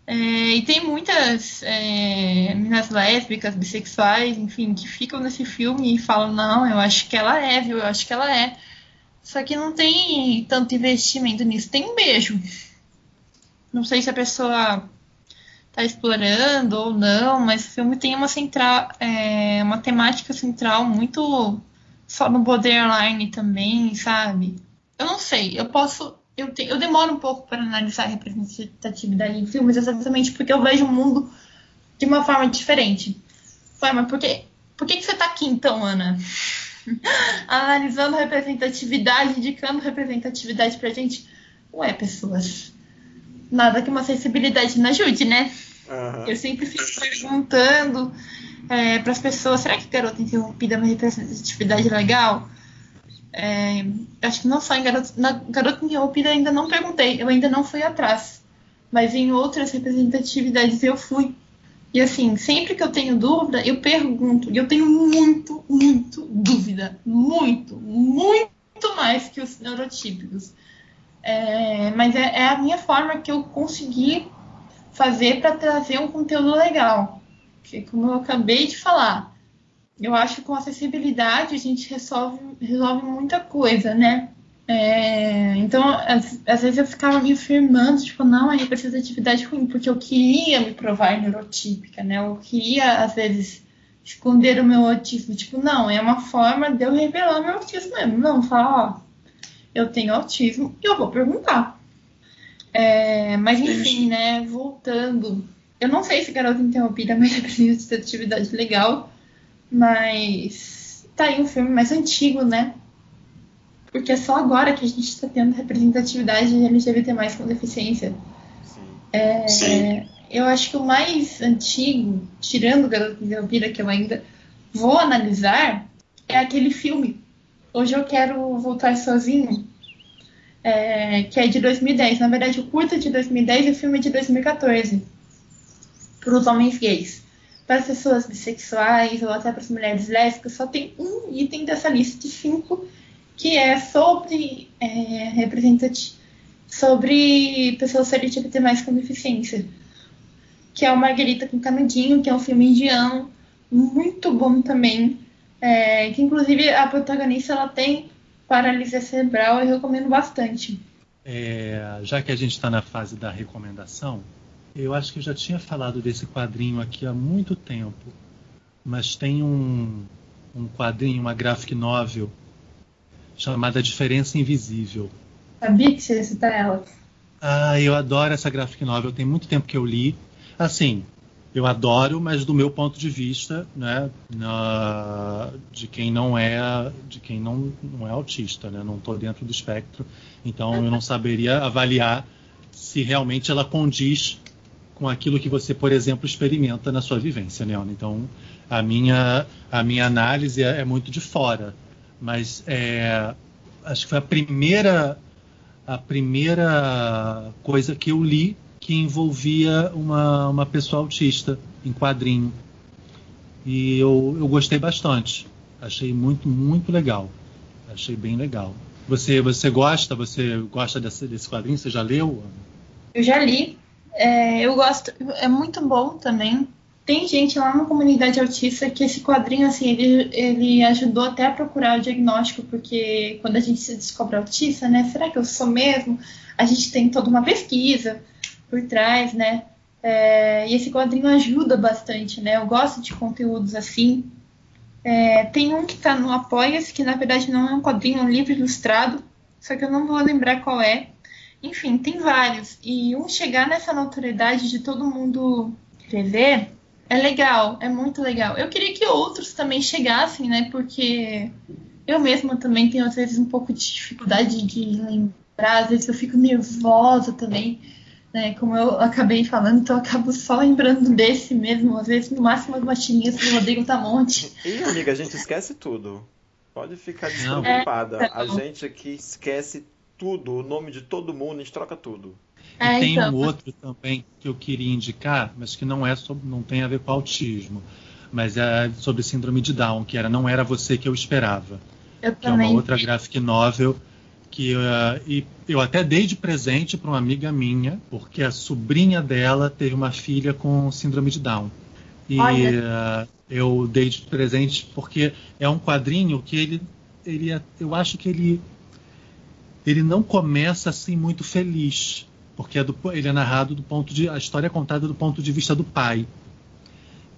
É, e tem muitas é, meninas lésbicas, bissexuais, enfim, que ficam nesse filme e falam, não, eu acho que ela é, viu? Eu acho que ela é. Só que não tem tanto investimento nisso. Tem um beijo. Não sei se a pessoa tá explorando ou não, mas o filme tem uma central, é, uma temática central muito só no borderline também, sabe? Eu não sei, eu posso. Eu, te, eu demoro um pouco para analisar a representatividade em filmes exatamente porque eu vejo o mundo de uma forma diferente. Ué, mas por, que, por que, que você tá aqui então, Ana? Analisando representatividade, indicando representatividade pra gente. Ué, pessoas. Nada que uma sensibilidade não ajude, né? Aham. Eu sempre fico perguntando é, para as pessoas: será que garota interrompida é uma representatividade legal? É, acho que não só em garota, na garota interrompida ainda não perguntei, eu ainda não fui atrás. Mas em outras representatividades eu fui. E assim, sempre que eu tenho dúvida, eu pergunto. E eu tenho muito, muito dúvida. Muito, muito mais que os neurotípicos. É, mas é, é a minha forma que eu consegui fazer para trazer um conteúdo legal. Porque, como eu acabei de falar, eu acho que com acessibilidade a gente resolve, resolve muita coisa, né? É, então, às, às, vezes eu ficava me afirmando, tipo, não, é representatividade ruim, porque eu queria me provar neurotípica, né? Eu queria, às vezes, esconder o meu autismo. Tipo, não, é uma forma de eu revelar meu autismo mesmo. Não, falar, ó, eu tenho autismo e eu vou perguntar. É, mas enfim, né, voltando. Eu não sei se Garota Interrompida é uma representatividade legal, mas tá aí um filme mais antigo, né? Porque é só agora que a gente está tendo representatividade de LGBT mais com deficiência. Sim. É, Sim. Eu acho que o mais antigo, tirando o Garoto de Elvira, que eu ainda vou analisar, é aquele filme. Hoje eu quero voltar sozinho, é, que é de 2010. Na verdade, o curta é de 2010 e o filme é de 2014. Para os homens gays. Para as pessoas bissexuais ou até para as mulheres lésbicas, só tem um item dessa lista de cinco que é sobre é, sobre pessoas LGBT mais com deficiência, que é o Margarita com Canudinho, que é um filme indiano muito bom também, é, que inclusive a protagonista ela tem paralisia cerebral, eu recomendo bastante. É, já que a gente está na fase da recomendação, eu acho que eu já tinha falado desse quadrinho aqui há muito tempo, mas tem um, um quadrinho, uma graphic novel chamada Diferença Invisível. Sabia que você ia citar ela. Ah, eu adoro essa graphic novel. Tem muito tempo que eu li. Assim, eu adoro, mas do meu ponto de vista, né, na, de quem não é, de quem não, não é autista, né, não estou dentro do espectro, então eu não saberia avaliar se realmente ela condiz com aquilo que você, por exemplo, experimenta na sua vivência, Leona. Então, a minha, a minha análise é, é muito de fora mas é, acho que foi a primeira a primeira coisa que eu li que envolvia uma, uma pessoa autista em quadrinho. E eu, eu gostei bastante. Achei muito, muito legal. Achei bem legal. Você, você gosta? Você gosta desse, desse quadrinho? Você já leu? Eu já li. É, eu gosto. É muito bom também tem gente lá na comunidade autista que esse quadrinho, assim, ele, ele ajudou até a procurar o diagnóstico, porque quando a gente se descobre autista, né, será que eu sou mesmo? A gente tem toda uma pesquisa por trás, né, é, e esse quadrinho ajuda bastante, né, eu gosto de conteúdos assim. É, tem um que está no Apoia-se, que na verdade não é um quadrinho, é um livro ilustrado, só que eu não vou lembrar qual é. Enfim, tem vários. E um chegar nessa notoriedade de todo mundo escrever é legal, é muito legal. Eu queria que outros também chegassem, né? Porque eu mesma também tenho, às vezes, um pouco de dificuldade de lembrar, às vezes eu fico nervosa também, né? Como eu acabei falando, então eu acabo só lembrando desse mesmo, às vezes, no máximo, as tirinhas do Rodrigo Tamonte. E, amiga, a gente esquece tudo. Pode ficar despreocupada. É, então. A gente aqui esquece tudo, o nome de todo mundo, a gente troca tudo. E é, tem então. um outro também que eu queria indicar, mas que não é sobre, não tem a ver com autismo, mas é sobre síndrome de Down, que era não era você que eu esperava. Eu que também. é uma outra graphic novel que uh, e eu até dei de presente para uma amiga minha, porque a sobrinha dela teve uma filha com síndrome de Down. E uh, eu dei de presente porque é um quadrinho que ele, ele é, eu acho que ele ele não começa assim muito feliz porque é do, ele é narrado do ponto de a história é contada do ponto de vista do pai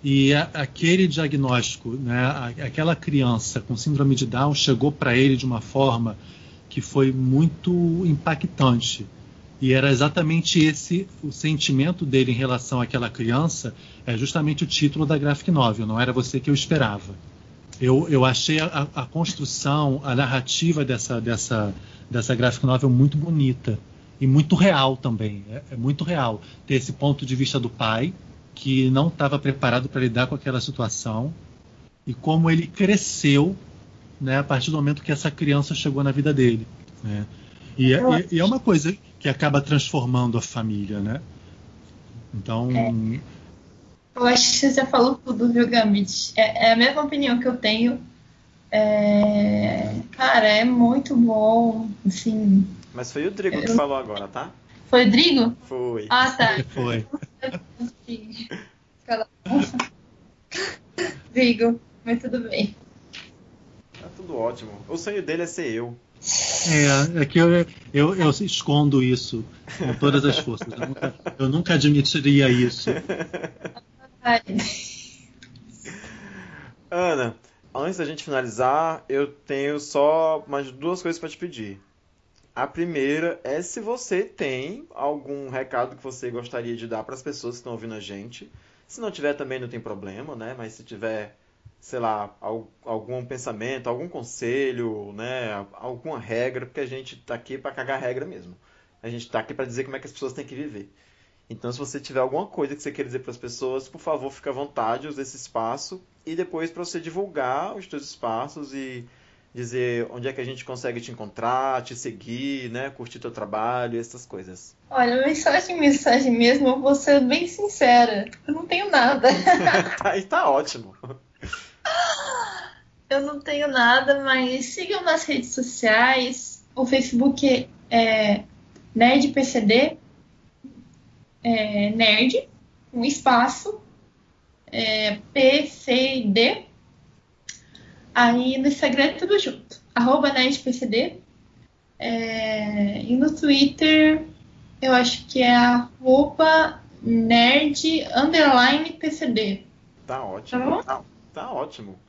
e a, aquele diagnóstico, né, a, aquela criança com síndrome de Down chegou para ele de uma forma que foi muito impactante e era exatamente esse o sentimento dele em relação àquela criança é justamente o título da graphic novel. Não era você que eu esperava. Eu, eu achei a, a construção, a narrativa dessa, dessa, dessa graphic novel muito bonita e muito real também. É, é muito real ter esse ponto de vista do pai que não estava preparado para lidar com aquela situação e como ele cresceu né, a partir do momento que essa criança chegou na vida dele. Né? E, é, e, é uma coisa que acaba transformando a família, né? Então. É. Eu acho que você já falou tudo, viu, Gambit? É, é a mesma opinião que eu tenho. É... Cara, é muito bom. Assim. Mas foi o Drigo que Eu- falou agora, tá? Foi o Drigo? Foi. Ah, tá. Foi. Drigo, mas tudo bem. Tá tudo ótimo. O sonho dele é ser eu. É, é que eu, eu, eu escondo isso com todas as forças. Eu nunca, eu nunca admitiria isso. Ana, antes da gente finalizar, eu tenho só mais duas coisas para te pedir. A primeira é se você tem algum recado que você gostaria de dar para as pessoas que estão ouvindo a gente. Se não tiver também não tem problema, né? Mas se tiver, sei lá, al- algum pensamento, algum conselho, né? Alguma regra, porque a gente tá aqui para cagar regra mesmo. A gente tá aqui para dizer como é que as pessoas têm que viver. Então, se você tiver alguma coisa que você queira dizer para as pessoas, por favor, fique à vontade, use esse espaço e depois para você divulgar os teus espaços e dizer onde é que a gente consegue te encontrar, te seguir, né, curtir teu trabalho, essas coisas. Olha, mensagem, mensagem mesmo, eu vou ser bem sincera. Eu não tenho nada. Tá, e tá ótimo. Eu não tenho nada, mas sigam nas redes sociais. O Facebook é NerdPCD. É nerd, um espaço. É PCD. Aí no Instagram é tudo junto. Arroba NerdPCD. É, e no Twitter eu acho que é arroba nerd underline PCD. Tá ótimo. Tá? Tá, tá ótimo.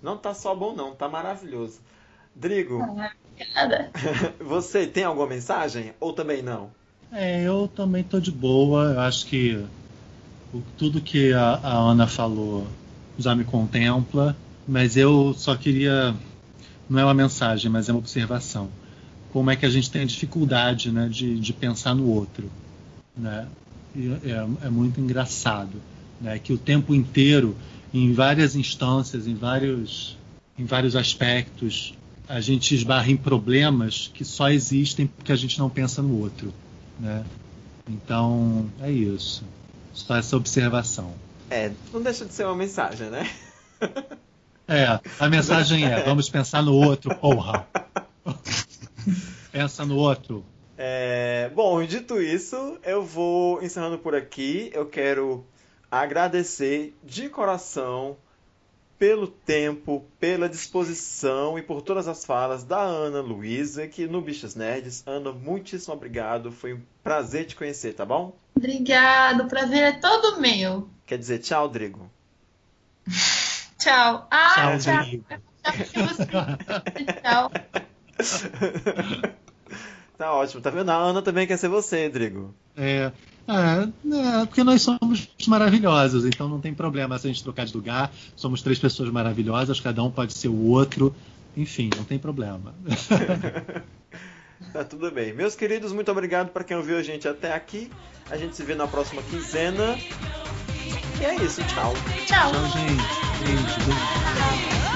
Não tá só bom não, tá maravilhoso. Drigo, Nada. você tem alguma mensagem ou também não? É, eu também tô de boa. Eu acho que o- tudo que a, a Ana falou já me contempla, mas eu só queria. Não é uma mensagem, mas é uma observação. Como é que a gente tem dificuldade né, de, de pensar no outro. Né? É, é muito engraçado. Né? Que o tempo inteiro, em várias instâncias, em vários, em vários aspectos, a gente esbarra em problemas que só existem porque a gente não pensa no outro né? Então é isso. Só essa observação. É, não deixa de ser uma mensagem, né? É, a mensagem é: vamos pensar no outro, porra. Pensa no outro. É, bom, dito isso, eu vou encerrando por aqui. Eu quero agradecer de coração pelo tempo, pela disposição e por todas as falas da Ana Luísa aqui no Bichas Nerds. Ana, muitíssimo obrigado. Foi um prazer te conhecer, tá bom? Obrigado, o prazer é todo meu. Quer dizer tchau, Drigo. Tchau. Ah, Tchau, tchau. Drigo. Tchau. Tá ótimo, tá vendo? A Ana também quer ser você, Drigo. É, é, é, porque nós somos maravilhosos, então não tem problema se a gente trocar de lugar. Somos três pessoas maravilhosas, cada um pode ser o outro. Enfim, não tem problema. Tá tudo bem. Meus queridos, muito obrigado para quem ouviu a gente até aqui. A gente se vê na próxima quinzena. E é isso, tchau. Tchau. Tchau, gente. Beijo, beijo.